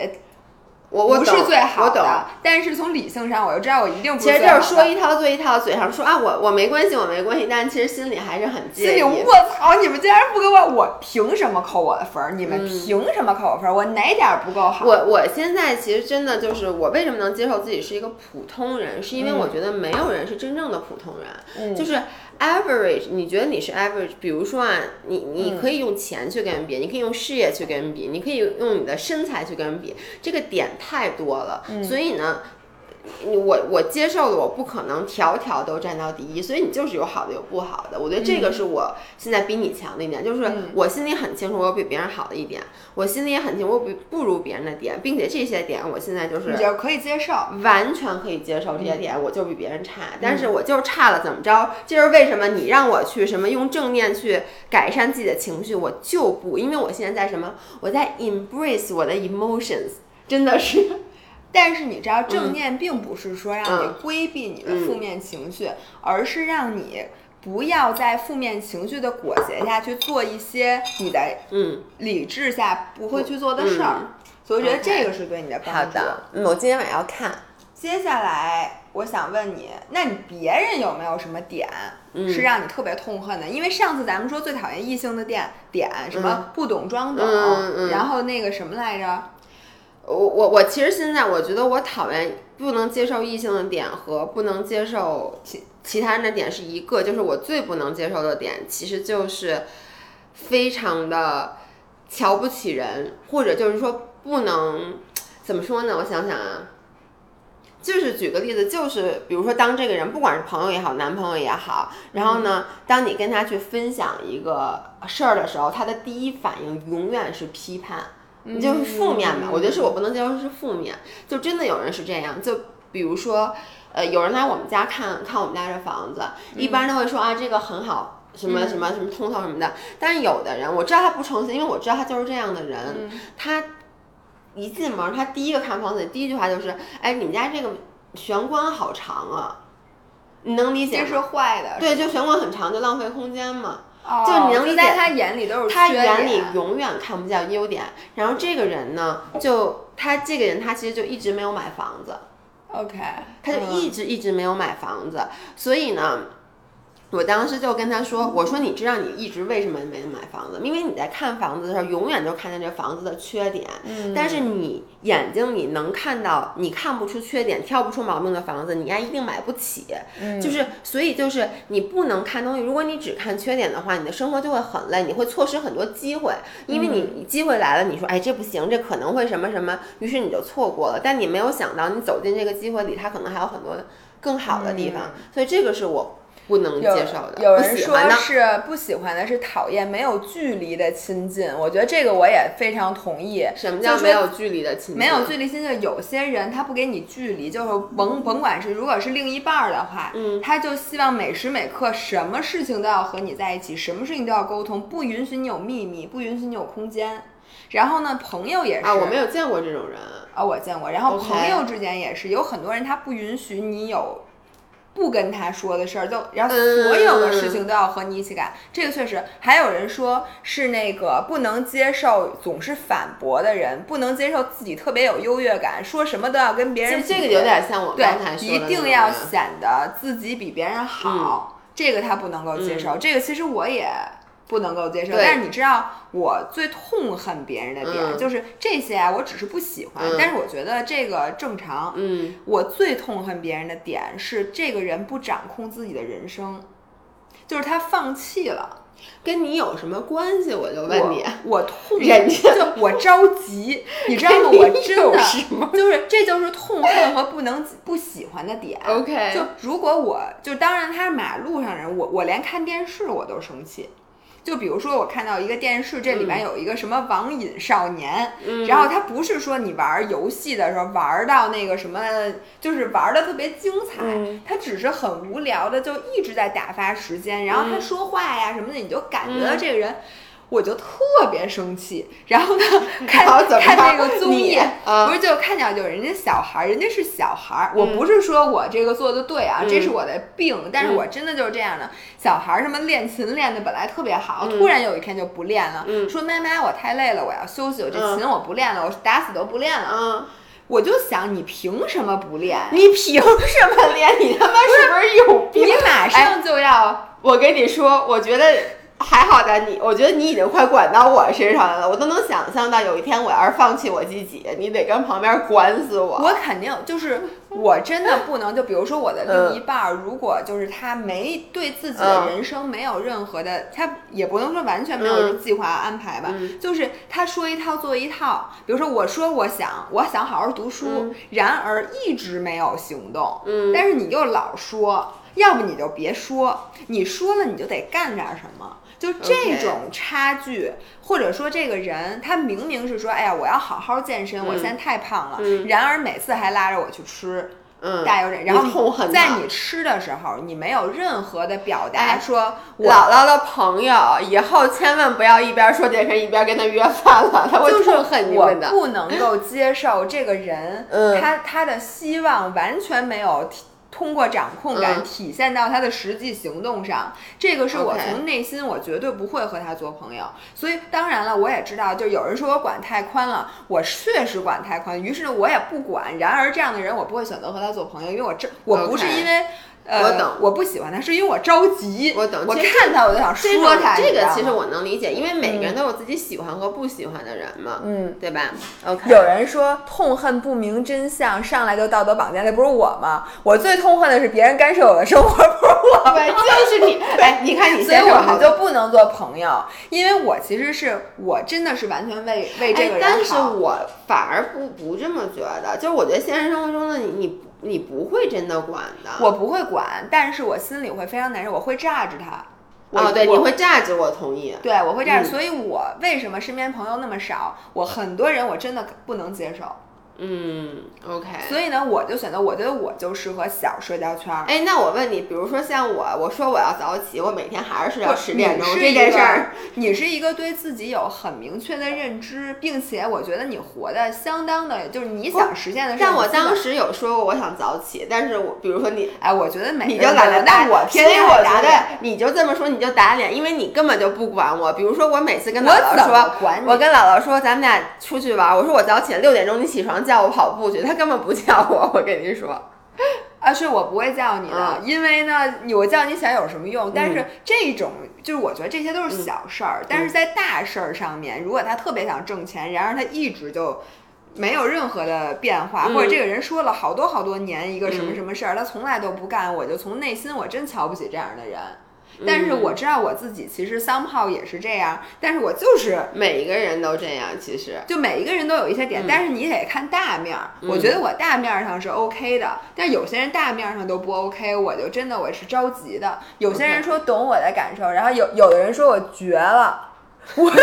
不是我不是最好我懂的，但是从理性上我就知道我一定不其实是最好的。就是说一套做一套，嘴上说啊我我没关系，我没关系，但其实心里还是很介意。心里我操，你们竟然不给我，我凭什么扣我的分儿？你们凭什么扣我分儿？我哪点儿不够好？嗯我我现在其实真的就是我为什么能接受自己是一个普通人，是因为我觉得没有人是真正的普通人，嗯就是 average。你觉得你是 average？比如说啊，你你嗯可以用钱去跟人比，你可以用事业去跟人比，你可以用你的身材去跟人比，这个点太多了，嗯所以呢。我我接受了，我不可能条条都占到第一，所以你就是有好的有不好的。我觉得这嗯个是我现在比你强的一点，就是我心里很清楚我有比别人好的一点，我心里也很清楚我比不如别人的点，并且这些点我现在就是你就可以接受。完全可以接受这些嗯点，我就比别人差，但是我就是差了，怎么着？这就是为什么你让我去什么用正念去改善自己的情绪，我就不，因为我现在在什么？我在 embrace 我的 emotions，真的是。但是你知道，正念并不是说让你嗯规避你的负面情绪，而是让你不要在负面情绪的裹挟下去做一些你的嗯，理智下不会去做的事儿。所以我觉得这个是对你的帮助。好的，嗯，我今天晚上要看。接下来我想问你，那你别人有没有什么点是让你特别痛恨的？因为上次咱们说最讨厌异性的点点，什么不懂装懂，然后那个什么来着？我我我其实现在我觉得我讨厌不能接受异性的点和不能接受其其他人的点是一个，就是我最不能接受的点，其实就是非常的瞧不起人，或者就是说不能怎么说呢？我想想啊。就是举个例子，就是比如说，当这个人不管是朋友也好，男朋友也好，然后呢，当你跟他去分享一个事儿的时候，他的第一反应永远是批判，你就是负面吧。我觉得是我不能接受是负面，就真的有人是这样。就比如说，呃，有人来我们家看看我们家这房子，一般都会说啊，这个很好。什么什么什么通透什么的，但是有的人我知道他不诚心，因为我知道他就是这样的人，他一进门，他第一个看房子，第一句话就是：“哎，你们家这个玄关好长啊！”你能理解这？是坏的。对，就玄关很长，就浪费空间嘛。哦，就你能理解在他眼里都是缺他眼里点永远看不见优点。然后这个人呢，就他这个人，他其实就一直没有买房子，OK，他就一直一直没有买房子。所以呢，我当时就跟他说：“我说你知道你一直为什么没买房子？因为你在看房子的时候，永远都看见这房子的缺点。嗯但是你眼睛里能看到，你看不出缺点、挑不出毛病的房子，你丫一定买不起。嗯就是，所以就是你不能看东西。如果你只看缺点的话，你的生活就会很累，你会错失很多机会。因为你机会来了，你说哎这不行，这可能会什么什么，于是你就错过了。但你没有想到，你走进这个机会里，它可能还有很多更好的地方。所以这个是我不能有接受的，有不人说。是不喜欢的是讨厌没有距离的亲近，我觉得这个我也非常同意。什么叫没有距离的亲近？没有距离亲近，有些人他不给你距离，就是甭甭管是如果是另一半儿的话，嗯他就希望每时每刻什么事情都要和你在一起，什么事情都要沟通，不允许你有秘密，不允许你有空间。然后呢，朋友也是啊，我没有见过这种人。啊，我见过。然后朋友之间也是有很多人他不允许你有不跟他说的事儿，就然后所有的事情都要和你一起干。这个确实，还有人说是那个不能接受总是反驳的人，不能接受自己特别有优越感，说什么都要跟别人这个有点像我对刚才，说的一定要显得自己比别人好，这个他不能够接受。这个其实我也不能够接受。但是你知道，我最痛恨别人的点、嗯就是这些啊，我只是不喜欢，嗯但是我觉得这个正常。嗯，我最痛恨别人的点是这个人不掌控自己的人生，就是他放弃了。跟你有什么关系？我就问你。我我痛，人家就我着急，你知道吗？我真有的什么就是这就是痛恨和不能不喜欢的点。OK 就如果我就当然他是马路上人，我我连看电视我都生气。就比如说，我看到一个电视，这里面有一个什么网瘾少年，嗯。然后他不是说你玩游戏的时候玩到那个什么，就是玩的特别精彩，嗯。他只是很无聊的，就一直在打发时间，然后他嗯。说话呀什么的，你就感觉到这个人。我就特别生气，然后呢，看看那个 综艺不是就看见有人家小孩儿，人家是小孩儿，我嗯不是说我这个做的对啊，嗯这是我的病，但是嗯我真的就是这样的。小孩儿什么练琴练的本来特别好，嗯突然有一天就不练了，嗯说妈妈我太累了，我要休息，我这嗯琴我不练了，我打死都不练了。嗯，我就想你凭什么不练？你凭什么练？你他妈是不是有病？你马上就要，我跟你说，我觉得。还好的你，我觉得你已经快管到我身上来了，我都能想象到有一天我要是放弃我自己，你得跟旁边管死我。我肯定就是 我真的不能，就比如说我的另一半，如果就是他没对自己的人生没有任何的，他也不能说完全没有计划安排吧，就是他说一套做一套。比如说我说我想我想好好读书，然而一直没有行动，嗯，但是你又老说，要不你就别说，你说了你就得干点什么。就这种差距，或者说这个人，他明明是说，哎呀，我要好好健身，我现在太胖了，然而每次还拉着我去吃嗯大油然后在你吃的时候，你没有任何的表达，说姥姥的朋友以后千万不要一边说健身一边跟他约饭了，他会痛恨你们的。我不能够接受这个人，嗯他他的希望完全没有。通过掌控感体现到他的实际行动上，这个是我从内心我绝对不会和他做朋友。所以当然了，我也知道，就有人说我管太宽了，我确实管太宽，于是呢我也不管。然而这样的人我不会选择和他做朋友，因为我这我不是因为。我等，我不喜欢他，是因为我着急。我等，我看他我就想说他。这个其实我能理解，因为每个人都有自己喜欢和不喜欢的人嘛，嗯，对吧？OK。有人说痛恨不明真相，上来就道德绑架，那不是我吗？我最痛恨的是别人干涉我的生活，不是我。对，就是你。哎，你看你，所以我们就不能做朋友，因为我其实是我真的是完全为为这个人好。但是我反而不不这么觉得，就是我觉得现实生活中的你你。你不会真的管的，我不会管，但是我心里会非常难受，我会炸着他。哦，对，你会炸着，我同意。对，我会炸着，所以我为什么身边朋友那么少？我很多人我真的不能接受。嗯，OK。所以呢，我就选择，我觉得我就适合小社交圈。哎，那我问你，比如说像我，我说我要早起，我每天还是睡到十点钟这件事儿，你是一个对自己有很明确的认知，并且我觉得你活的相当的，就是你想实现的事。但我当时有说过我想早起，但是我比如说你，哎，我觉得每你就懒得打我，天天我觉得你就这么说你就打脸，因为你根本就不管我。比如说我每次跟姥姥说，我跟姥姥说咱们俩出去玩，我说我早起六点钟你起床叫我跑步去。他根本不叫我，我跟你说，啊，是我不会叫你的，因为呢，我叫你起来有什么用？但是这种就是我觉得这些都是小事儿，但是在大事儿上面，如果他特别想挣钱，然而他一直就没有任何的变化，或者这个人说了好多好多年一个什么什么事儿，他从来都不干，我就从内心我真瞧不起这样的人。但是我知道我自己其实 somehow 也是这样，但是我就是每一个人都这样，其实就每一个人都有一些点，但是你得看大面儿。我觉得我大面上是 OK 的，但有些人大面上都不 OK，我就真的我是着急的。有些人说懂我的感受，然后有有的人说我绝了，我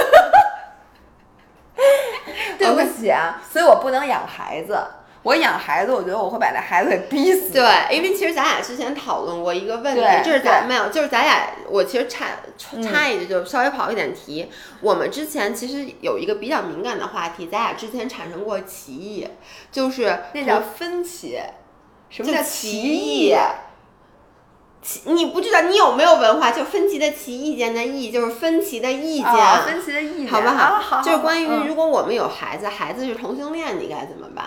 对不起啊，所以我不能养孩子。我养孩子，我觉得我会把那孩子给逼死。对，因为其实咱俩之前讨论过一个问题，就是咱没有，就是咱俩，我其实插插一句，就稍微跑一点题。我们之前其实有一个比较敏感的话题，咱俩之前产生过歧义，就是那叫分歧。什么叫歧义？你不知道你有没有文化？就分歧的歧，意见的意，就是分歧的意见。分歧的意见，好不好？好，就是关于如果我们有孩子，孩子是同性恋，你该怎么办？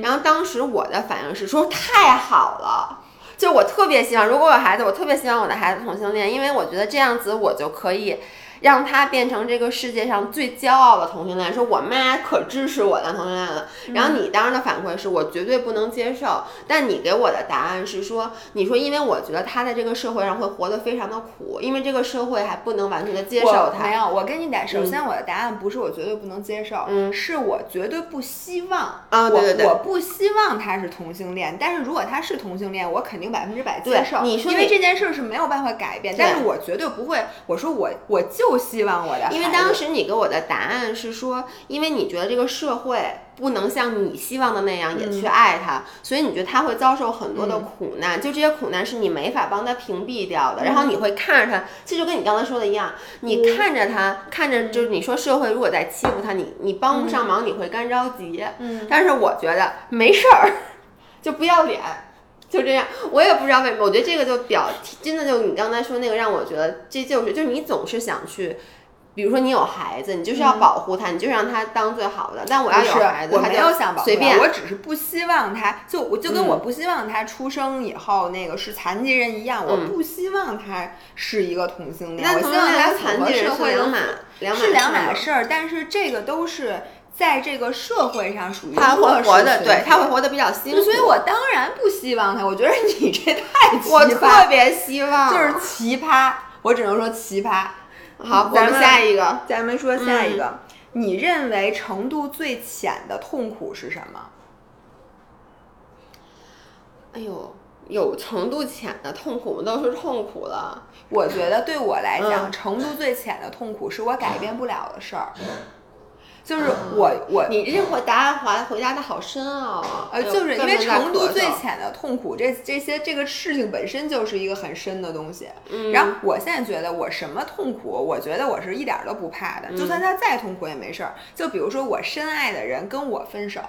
然后当时我的反应是说太好了，就我特别希望，如果有孩子，我特别希望我的孩子同性恋，因为我觉得这样子我就可以。让他变成这个世界上最骄傲的同性恋，说我妈可支持我当同性恋了。然后你当时的反馈是我绝对不能接受，但你给我的答案是说，你说因为我觉得他在这个社会上会活得非常的苦，因为这个社会还不能完全的接受他。没有，我跟你讲，首先我的答案不是我绝对不能接受，嗯，是我绝对不希望啊，对对对，我不希望他是同性恋，但是如果他是同性恋，我肯定百分之百接受。你说，因为这件事是没有办法改变，但是我绝对不会，我说我我就。不希望我的，因为当时你给我的答案是说，因为你觉得这个社会。不能像你希望的那样也去爱他，所以你觉得他会遭受很多的苦难，就这些苦难是你没法帮他屏蔽掉的。然后你会看着他，这就跟你刚才说的一样，你看着他，看着就是你说社会如果在欺负他，你你帮不上忙，你会干着急。嗯，但是我觉得没事儿，就不要脸，就这样。我也不知道为什么，我觉得这个就表真的就你刚才说那个让我觉得这就是就是你总是想去。比如说你有孩子，你就是要保护他，你就让他当最好的。但我要有孩子，我没有想保护随便他，我只是不希望他就我就跟嗯我不希望他出生以后那个是残疾人一样，我嗯不希望他是一个同性恋，那我希望他同性恋和残疾人社会两码是两码事儿，但是这个都是在这个社会上属于他会活的，对他会活得比较辛苦。所以我当然不希望他。我觉得你这太奇我葩，特别希望就是奇葩，我只能说奇葩。好，我们咱们下一个。咱们说下一个，嗯你认为程度最浅的痛苦是什么？哎呦，有程度浅的痛苦都是痛苦了。我觉得对我来讲，嗯程度最浅的痛苦是我改变不了的事儿，就是我我你这回答案回回答的好深奥啊！就是因为根本在程度最浅的痛苦，这这些这个事情本身就是一个很深的东西。嗯然后我现在觉得我什么痛苦，我觉得我是一点儿都不怕的，就算嗯他再痛苦也没事儿。就比如说我深爱的人跟我分手，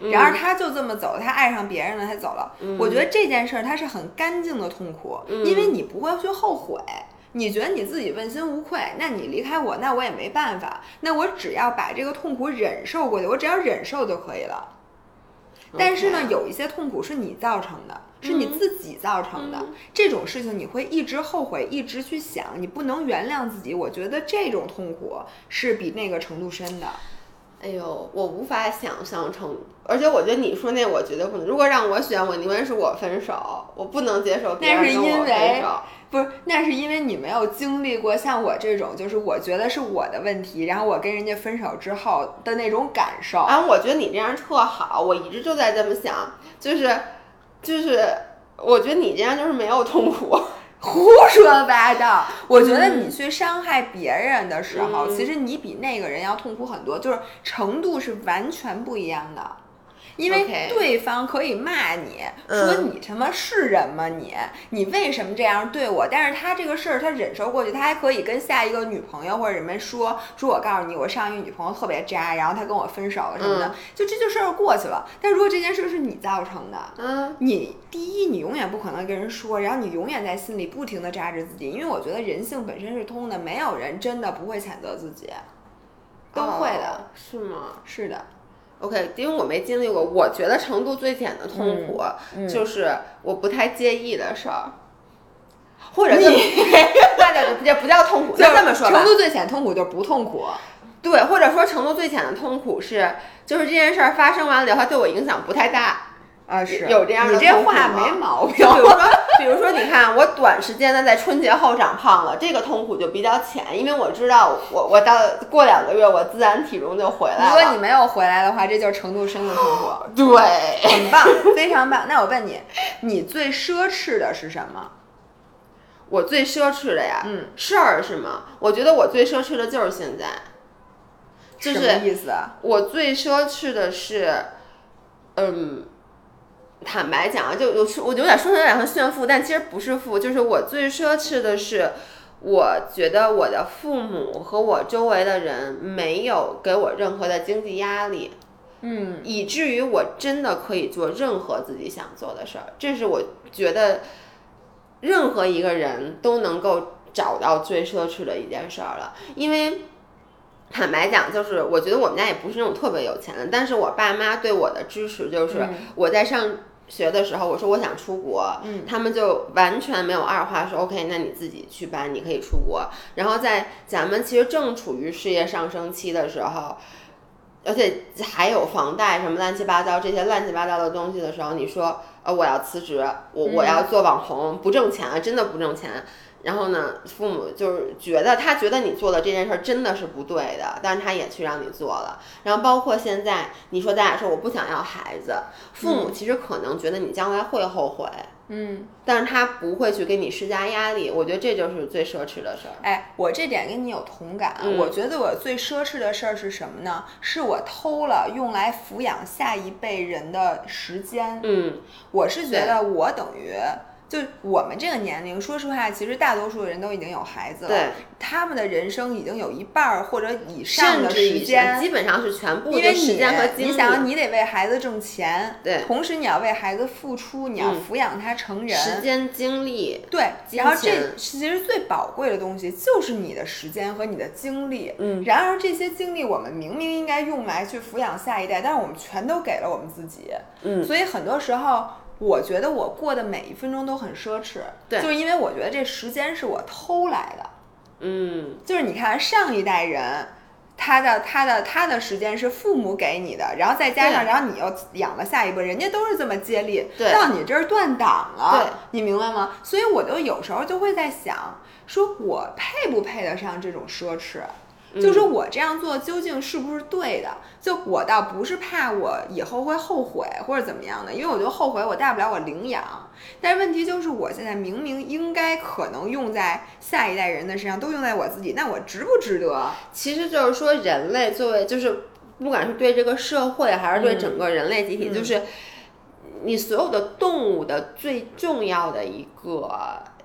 嗯然而他就这么走，他爱上别人了，他走了。我觉得这件事儿它是很干净的痛苦，嗯因为你不会去后悔。你觉得你自己问心无愧，那你离开我，那我也没办法，那我只要把这个痛苦忍受过去，我只要忍受就可以了。但是呢有一些痛苦是你造成的，是你嗯自己造成的。嗯这种事情你会一直后悔，一直去想，你不能原谅自己。我觉得这种痛苦是比那个程度深的。哎呦，我无法想象成，而且我觉得你说那我绝对不能。如果让我选，我宁愿是我分手，我不能接受别人跟我分因为手。不是，那是因为你没有经历过像我这种，就是我觉得是我的问题，然后我跟人家分手之后的那种感受。啊，我觉得你这样特好，我一直就在这么想，就是就是，我觉得你这样就是没有痛苦。胡说八道！我觉得你去伤害别人的时候，嗯其实你比那个人要痛苦很多，就是程度是完全不一样的。因为对方可以骂你嗯说你他妈是人吗你？你为什么这样对我？但是他这个事儿他忍受过去，他还可以跟下一个女朋友或者什么说说，我告诉你，我上一个女朋友特别渣，然后他跟我分手了什么的，嗯就这就事儿过去了。但如果这件事是你造成的，嗯，你第一，你永远不可能跟人说，然后你永远在心里不停的扎着自己，因为我觉得人性本身是通的，没有人真的不会谴责自己，都会的。哦是吗是的，？OK，因为我没经历过，我觉得程度最浅的痛苦嗯就是我不太介意的事儿，或者这么那叫这不叫痛苦，就这么说吧程，度最浅痛苦就是不痛苦。对，或者说程度最浅的痛苦是，就是这件事儿发生完了以后，它对我影响不太大。啊，是有这样的你这话没毛病。比如说，比如说，你看我短时间的在春节后长胖了，这个痛苦就比较浅，因为我知道我我到过两个月我自然体重就回来了。如果你没有回来的话，这就是程度深的痛苦，对，很棒，非常棒。那我问你，你最奢侈的是什么？我最奢侈的呀，嗯，事儿是吗？我觉得我最奢侈的就是现在，就什么是意思啊？我最奢侈的是，嗯，坦白讲啊，就有我有点说的有点像炫富，但其实不是富，就是我最奢侈的是，我觉得我的父母和我周围的人没有给我任何的经济压力，嗯，以至于我真的可以做任何自己想做的事儿，这是我觉得任何一个人都能够找到最奢侈的一件事儿了，因为。坦白讲，就是我觉得我们家也不是那种特别有钱的，但是我爸妈对我的支持就是嗯我在上学的时候，我说我想出国，嗯他们就完全没有二话说 OK，那你自己去办，你可以出国。然后在咱们其实正处于事业上升期的时候，而且还有房贷什么乱七八糟这些乱七八糟的东西的时候，你说呃我要辞职，我我要做网红，不挣钱，真的不挣钱。然后呢，父母就是觉得他觉得你做的这件事儿真的是不对的，但是他也去让你做了。然后包括现在，你说咱俩说我不想要孩子，父母其实可能觉得你将来会后悔，嗯，但是他不会去给你施加压力。我觉得这就是最奢侈的事儿。哎，我这点跟你有同感。嗯我觉得我最奢侈的事儿是什么呢？是我偷了用来抚养下一辈人的时间。嗯我是觉得我等于就我们这个年龄，说实话，其实大多数人都已经有孩子了，对，他们的人生已经有一半儿或者以上的时间，基本上是全部因为你的时间和精力。你想，你得为孩子挣钱，对同时你要为孩子付出，你要嗯抚养他成人，时间、精力，对，然后这其实最宝贵的东西就是你的时间和你的精力。嗯然而这些精力我们明明应该用来去抚养下一代，但是我们全都给了我们自己。嗯所以很多时候，我觉得我过的每一分钟都很奢侈，对就是因为我觉得这时间是我偷来的。嗯，就是你看上一代人。他的他的他的时间是父母给你的，然后再加上，然后你又养了下一辈，人家都是这么接力，对到你这儿断档了，对你明白吗？所以我就有时候就会在想，说我配不配得上这种奢侈？就是说我这样做究竟是不是对的？就我倒不是怕我以后会后悔或者怎么样的，因为我就后悔我大不了我领养。但是问题就是我现在明明应该可能用在下一代人的身上，都用在我自己，那我值不值得？其实就是说，人类作为就是不管是对这个社会，还是对嗯整个人类集体，就是你所有的动物的最重要的一个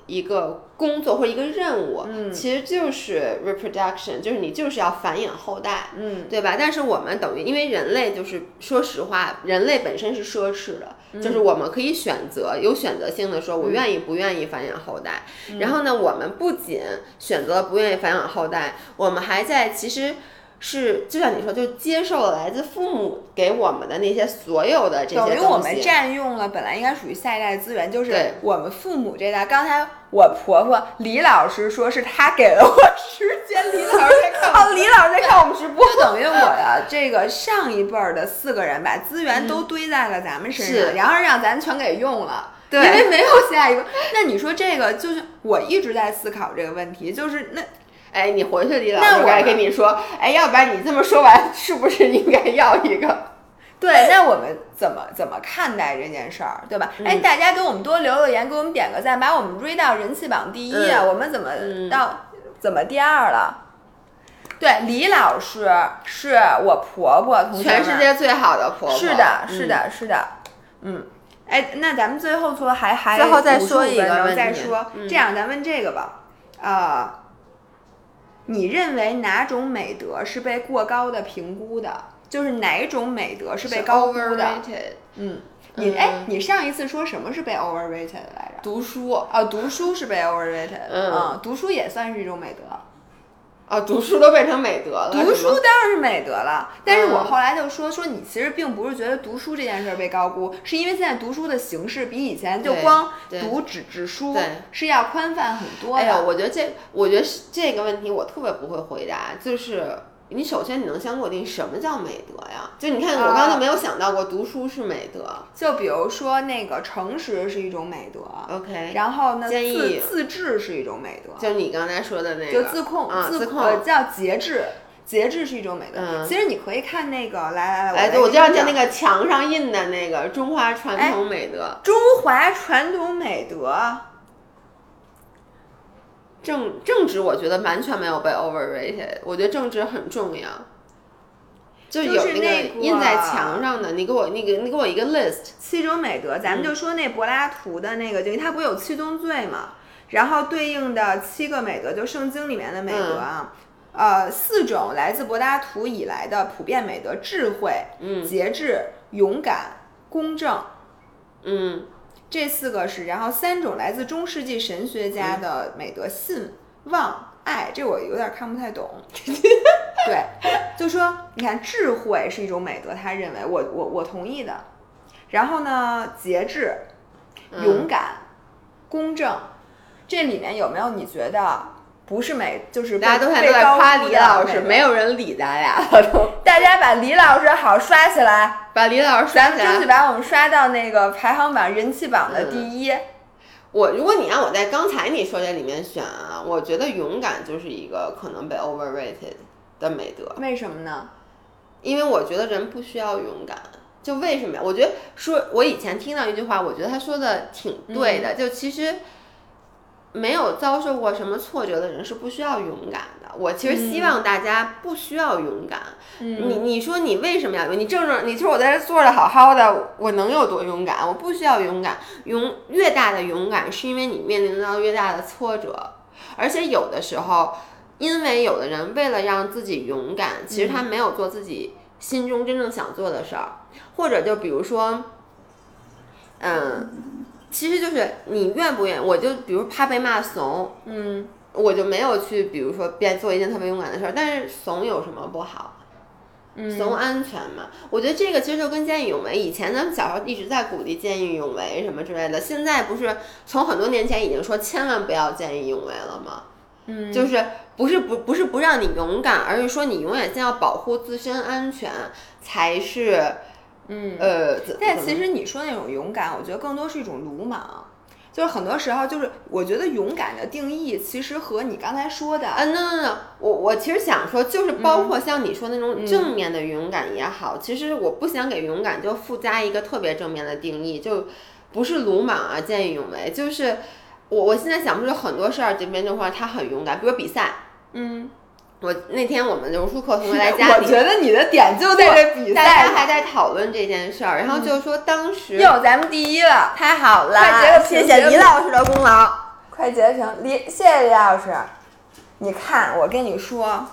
一个工作或者一个任务，嗯其实就是 reproduction，就是你就是要繁衍后代。嗯对吧？但是我们等于，因为人类就是说实话，人类本身是奢侈的，嗯就是我们可以选择有选择性的说，我愿意不愿意繁衍后代。嗯然后呢，我们不仅选择了不愿意繁衍后代，我们还在其实。是，就像你说，就接受了来自父母给我们的那些所有的这些东西。等于我们占用了本来应该属于下一代的资源，就是我们父母这代。刚才我婆婆李老师说是她给了我时间，李老师在看 李老师在看我们直播，就等于我的这个上一辈儿的四个人把资源都堆在了咱们身上，是然后让咱全给用了。对因为没有下一个。那你说这个就是我一直在思考这个问题，就是那哎，你回去李老师该跟你说，哎，要不然你这么说完，是不是应该要一个？对，那我们怎么怎么看待这件事儿，对吧？哎，嗯大家给我们多留留言，给我们点个赞，把我们追到人气榜第一啊！嗯我们怎么嗯到、怎么第二了？对，李老师是我婆婆，同学全世界最好的婆婆。是的，是嗯的，是的，嗯。哎，那咱们最后说还还最后再说一个分钟问题再说。嗯这样，咱问这个吧，呃，你认为哪种美德是被过高的评估的？就是哪种美德是被高估的？嗯，你哎，你上一次说什么是被 overrated 来着？读书哦，读书是被 overrated 的，嗯读书也算是一种美德。啊，读书都变成美德了。读书当然是美德了，但是我嗯后来就说说你其实并不是觉得读书这件事儿被高估，是因为现在读书的形式比以前就光读纸质书是要宽泛很多哎呀，的。我觉得这，我觉得是这个问题我特别不会回答，就是你首先你能先给我定什么叫美德呀？就你看我刚刚就没有想到过读书是美德。就比如说那个诚实是一种美德，OK，然后呢，坚毅自自制是一种美德，就你刚才说的那个，就自控，啊，自自控。呃叫节制，节制是一种美德。嗯。其实你可以看那个，来来来，我知道给你讲就那个墙上印的那个中华传统美德，中华传统美德，政政治，我觉得完全没有被 overrated。我觉得政治很重要，就有就是那个印在墙上的，你给我那个，你给我一个 list。七种美德，咱们就说那柏拉图的那个，就他不有七宗罪嘛，然后对应的七个美德，就圣经里面的美德啊，呃，四种来自柏拉图以来的普遍美德：智慧、嗯节制、勇敢、公正。嗯这四个是，然后三种来自中世纪神学家的美德：信、望、爱。这我有点看不太懂。对，就说你看，智慧是一种美德，他认为我我我同意的。然后呢，节制、嗯勇敢、公正，这里面有没有你觉得不是美，就是大家都现在都在夸李老师，没有人理咱俩了都。大家把李老师好刷起来，把李老师刷起咱们争取来。把我们刷到那个排行榜人气榜的第一。我如果你让我在刚才你说这里面选啊，我觉得勇敢就是一个可能被 overrated 的美德，为什么呢？因为我觉得人不需要勇敢。就为什么呀？我觉得说，我以前听到一句话，我觉得他说的挺对的。就其实，没有遭受过什么挫折的人是不需要勇敢的。我其实希望大家不需要勇敢。你你说你为什么要勇？你正正，你说我在这坐着好好的，我能有多勇敢？我不需要勇敢。勇越大的勇敢，是因为你面临到越大的挫折，而且有的时候，因为有的人为了让自己勇敢，其实他没有做自己心中真正想做的事儿，或者就比如说，嗯，其实就是你愿不愿意？我就比如怕被骂怂，嗯，我就没有去，比如说变做一件特别勇敢的事儿。但是怂有什么不好？怂安全嘛？我觉得这个其实就跟见义勇为，以前咱们小时候一直在鼓励见义勇为什么之类的，现在不是从很多年前已经说千万不要见义勇为了吗？嗯，就是不是不不是不让你勇敢，而是说你永远先要保护自身安全才是，嗯。呃，但其实你说那种勇敢，我觉得更多是一种鲁莽。就是很多时候，就是我觉得勇敢的定义，其实和你刚才说的，嗯，no no no，我我其实想说，就是包括像你说那种正面的勇敢也好，其实我不想给勇敢就附加一个特别正面的定义，就不是鲁莽啊，见义勇为，就是我我现在想不出很多事儿，这边的话他很勇敢，比如比赛，嗯。我那天我们柔术课同学来 家里，我觉得你的点就在这比赛，大家还在讨论这件事儿，然后就说当时哟，咱们第一了，太好了，快截个屏，谢谢李老师的功劳，快截屏，李，谢谢李老师。你看，我跟你说，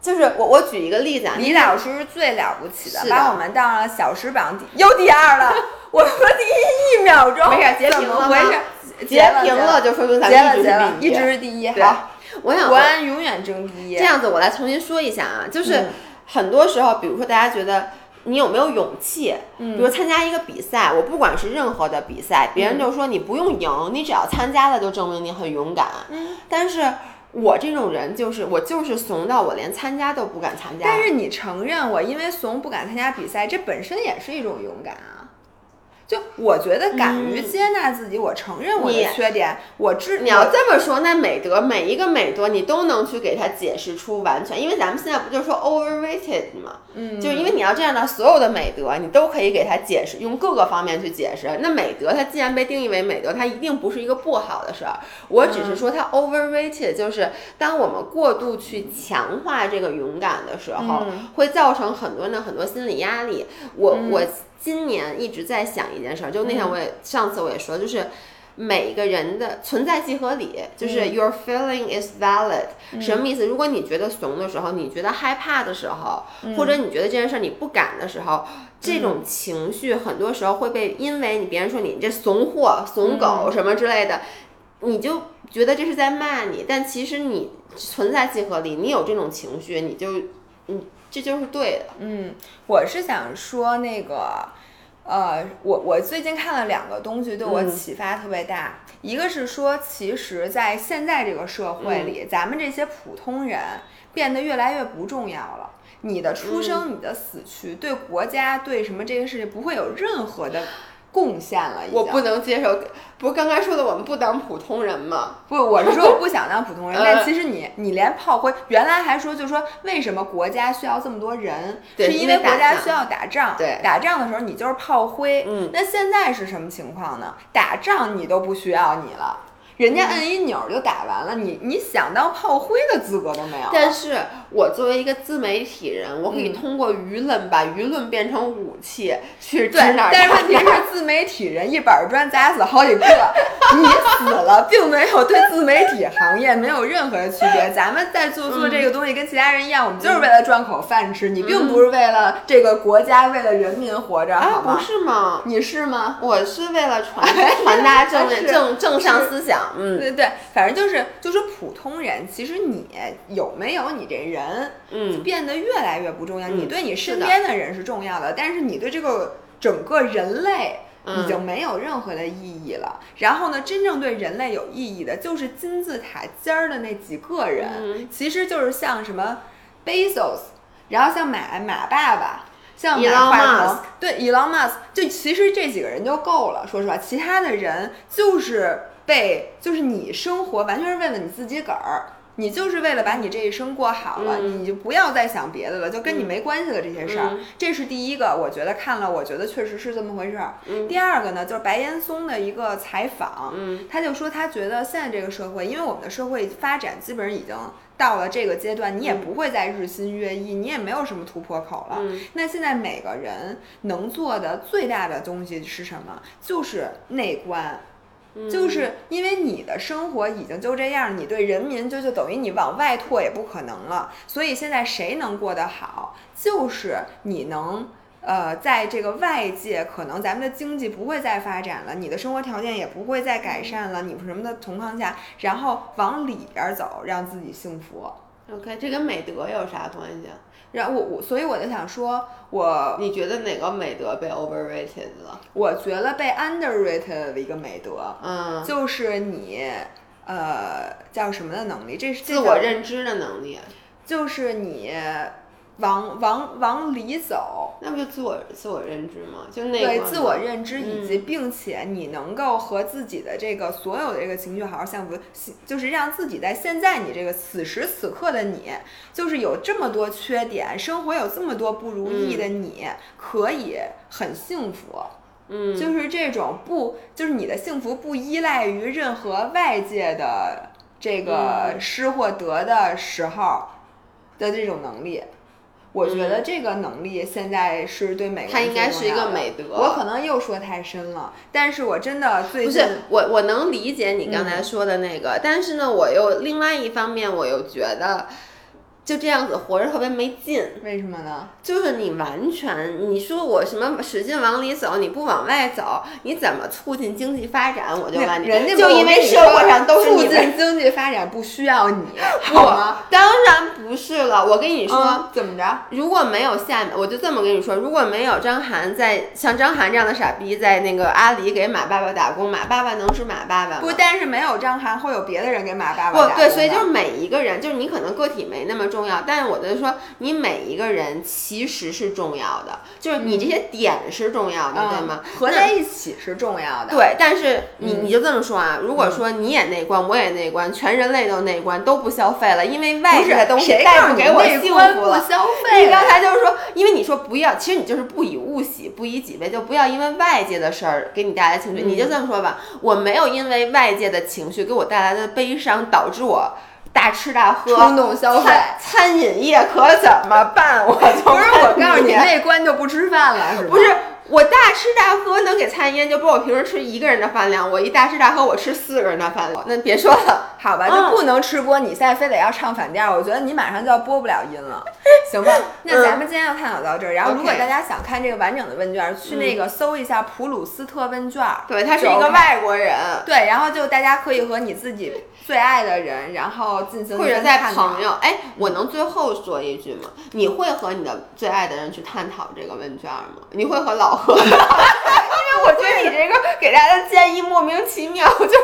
就是我我举一个例子啊，李老师是最了不起的，把我们当了小时榜第又第二了，我说第一一秒钟，没事，截屏了回事？截屏了就说明咱们一直是第一，一直是第一，好。我想国安永远争第一。这样子，我来重新说一下啊，就是很多时候，比如说大家觉得你有没有勇气，比如参加一个比赛，我不管是任何的比赛，别人就说你不用赢，你只要参加了就证明你很勇敢。嗯，但是我这种人就是我就是怂到我连参加都不敢参加。但是你承认我因为怂不敢参加比赛，这本身也是一种勇敢啊。就我觉得敢于接纳自己，我承认我的缺点，我知你要这么说，那美德每一个美德你都能去给他解释出完全，因为咱们现在不就说 overrated 吗？嗯，就是因为你要这样的，所有的美德你都可以给他解释，用各个方面去解释。那美德它既然被定义为美德，它一定不是一个不好的事儿。我只是说它 overrated，就是当我们过度去强化这个勇敢的时候，会造成很多人的很多心理压力。我我。今年一直在想一件事儿，就那天我也上次我也说，就是每个人的存在即合理，就是 your feeling is valid，什么意思？如果你觉得怂的时候，你觉得害怕的时候，或者你觉得这件事儿你不敢的时候，这种情绪很多时候会被因为你别人说你这怂货、怂狗什么之类的，你就觉得这是在骂你，但其实你存在即合理，你有这种情绪，你就嗯。这就是对的。嗯，我是想说那个，呃，我我最近看了两个东西，对我启发特别大。一个是说，其实，在现在这个社会里，咱们这些普通人变得越来越不重要了。你的出生、你的死去，对国家、对什么这个事情，不会有任何的。贡献了，我不能接受。不是刚刚说的我们不当普通人吗？不，我是说我不想当普通人。但其实你，你连炮灰，原来还说，就说为什么国家需要这么多人？是因为国家需要打仗。对，打仗的时候你就是炮灰。嗯，那现在是什么情况呢？打仗你都不需要你了。人家摁一钮就打完了，你你想当炮灰的资格都没有。但是我作为一个自媒体人，我可以通过舆论把舆论变成武器去指哪但是问题是，自媒体人一板砖砸死好几个，你死了，并没有对自媒体行业没有任何的区别。咱们在做做这个东西，跟其他人一样，我们就是为了赚口饭吃。你并不是为了这个国家，为了人民活着，好吗？不是吗？你是吗？我是为了传传达正正正向思想。嗯，对对，反正就是就是普通人，其实你有没有你这人，嗯，变得越来越不重要。你对你身边的人是重要的，但是你对这个整个人类已经没有任何的意义了。然后呢，真正对人类有意义的，就是金字塔尖儿的那几个人，其实就是像什么 Bezos，然后像马马爸爸，像马化腾，对，Elon Musk，就其实这几个人就够了。说实话，其他的人就是。被就是你生活完全是为了你自己个儿，你就是为了把你这一生过好了，你就不要再想别的了，就跟你没关系的这些事儿。这是第一个，我觉得看了，我觉得确实是这么回事儿。第二个呢，就是白岩松的一个采访，他就说他觉得现在这个社会，因为我们的社会发展基本上已经到了这个阶段，你也不会再日新月异，你也没有什么突破口了。那现在每个人能做的最大的东西是什么？就是内观。就是因为你的生活已经就这样，你对人民就就等于你往外拓也不可能了。所以现在谁能过得好，就是你能呃，在这个外界可能咱们的经济不会再发展了，你的生活条件也不会再改善了，你什么的情况下，然后往里边走，让自己幸福。OK，这跟美德有啥关系？然后我我所以我就想说，我你觉得哪个美德被 overrated 了？我觉得被 underrated 的一个美德，嗯，就是你呃叫什么的能力？这是自我认知的能力，就是你。往往往里走，那不就自我自我认知吗？就那对自我认知，以及并且你能够和自己的这个所有的这个情绪好好相处，就是让自己在现在你这个此时此刻的你，就是有这么多缺点，生活有这么多不如意的你，可以很幸福。嗯，就是这种不，就是你的幸福不依赖于任何外界的这个失或得的时候的这种能力。我觉得这个能力现在是对每个人，他应该是一个美德。我可能又说太深了，但是我真的最近不是我，我能理解你刚才说的那个，但是呢，我又另外一方面，我又觉得。就这样子活着特别没劲，为什么呢？就是你完全，你说我什么使劲往里走，你不往外走，你怎么促进经济发展？我就问你，人家就因为社会上都是促进经济发展不需要你，好吗？当然不是了。我跟你说，怎么着？如果没有下面，我就这么跟你说，如果没有张涵在像张涵这样的傻逼在那个阿里给马爸爸打工，马爸爸能是马爸爸吗？不，但是没有张涵，会有别的人给马爸爸打工。不对，所以就是每一个人，就是你可能个体没那么。重要，但是我就说，你每一个人其实是重要的，就是你这些点是重要的，对吗？合在一起是重要的。对，但是你你就这么说啊？如果说你也内观，我也内观，全人类都内观，都不消费了，因为外在的东西带不给我幸福了。消费。你刚才就是说，因为你说不要，其实你就是不以物喜，不以己悲，就不要因为外界的事儿给你带来情绪。你就这么说吧，我没有因为外界的情绪给我带来的悲伤导致我。大吃大喝，冲动消费，餐饮业可怎么办？我不是我告诉你，那关就不吃饭了，是不是？我大吃大喝能给餐饮，就不我平时吃一个人的饭量。我一大吃大喝，我吃四个人的饭量。那别说了，好吧，就不能吃播。你现在非得要唱反调，我觉得你马上就要播不了音了，行吧？那咱们今天就探讨到这儿。然后，如果大家想看这个完整的问卷，去那个搜一下普鲁斯特问卷。对，他是一个外国人。对，然后就大家可以和你自己最爱的人，然后进行或者在朋友。哎，我能最后说一句吗？你会和你的最爱的人去探讨这个问卷吗？你会和老。因为我觉得你这个给大家的建议莫名其妙，就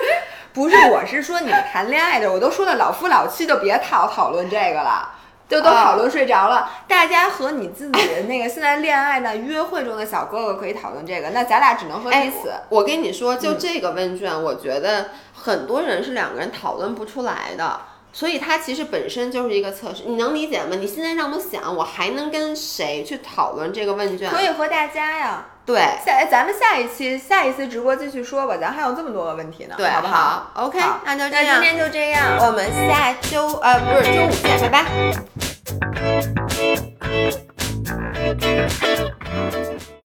不是我是说你们谈恋爱的，我都说了老夫老妻就别讨讨论这个了，就都讨论睡着了。大家和你自己的那个现在恋爱的约会中的小哥哥可以讨论这个，那咱俩只能和彼此。我跟你说，就这个问卷，我觉得很多人是两个人讨论不出来的。所以它其实本身就是一个测试，你能理解吗？你现在让我想，我还能跟谁去讨论这个问卷？可以和大家呀。对，下咱们下一期下一次直播继续说吧，咱还有这么多个问题呢，对，好不好？OK，那就这样，今天就这样，我们下周呃不是周五见，拜拜。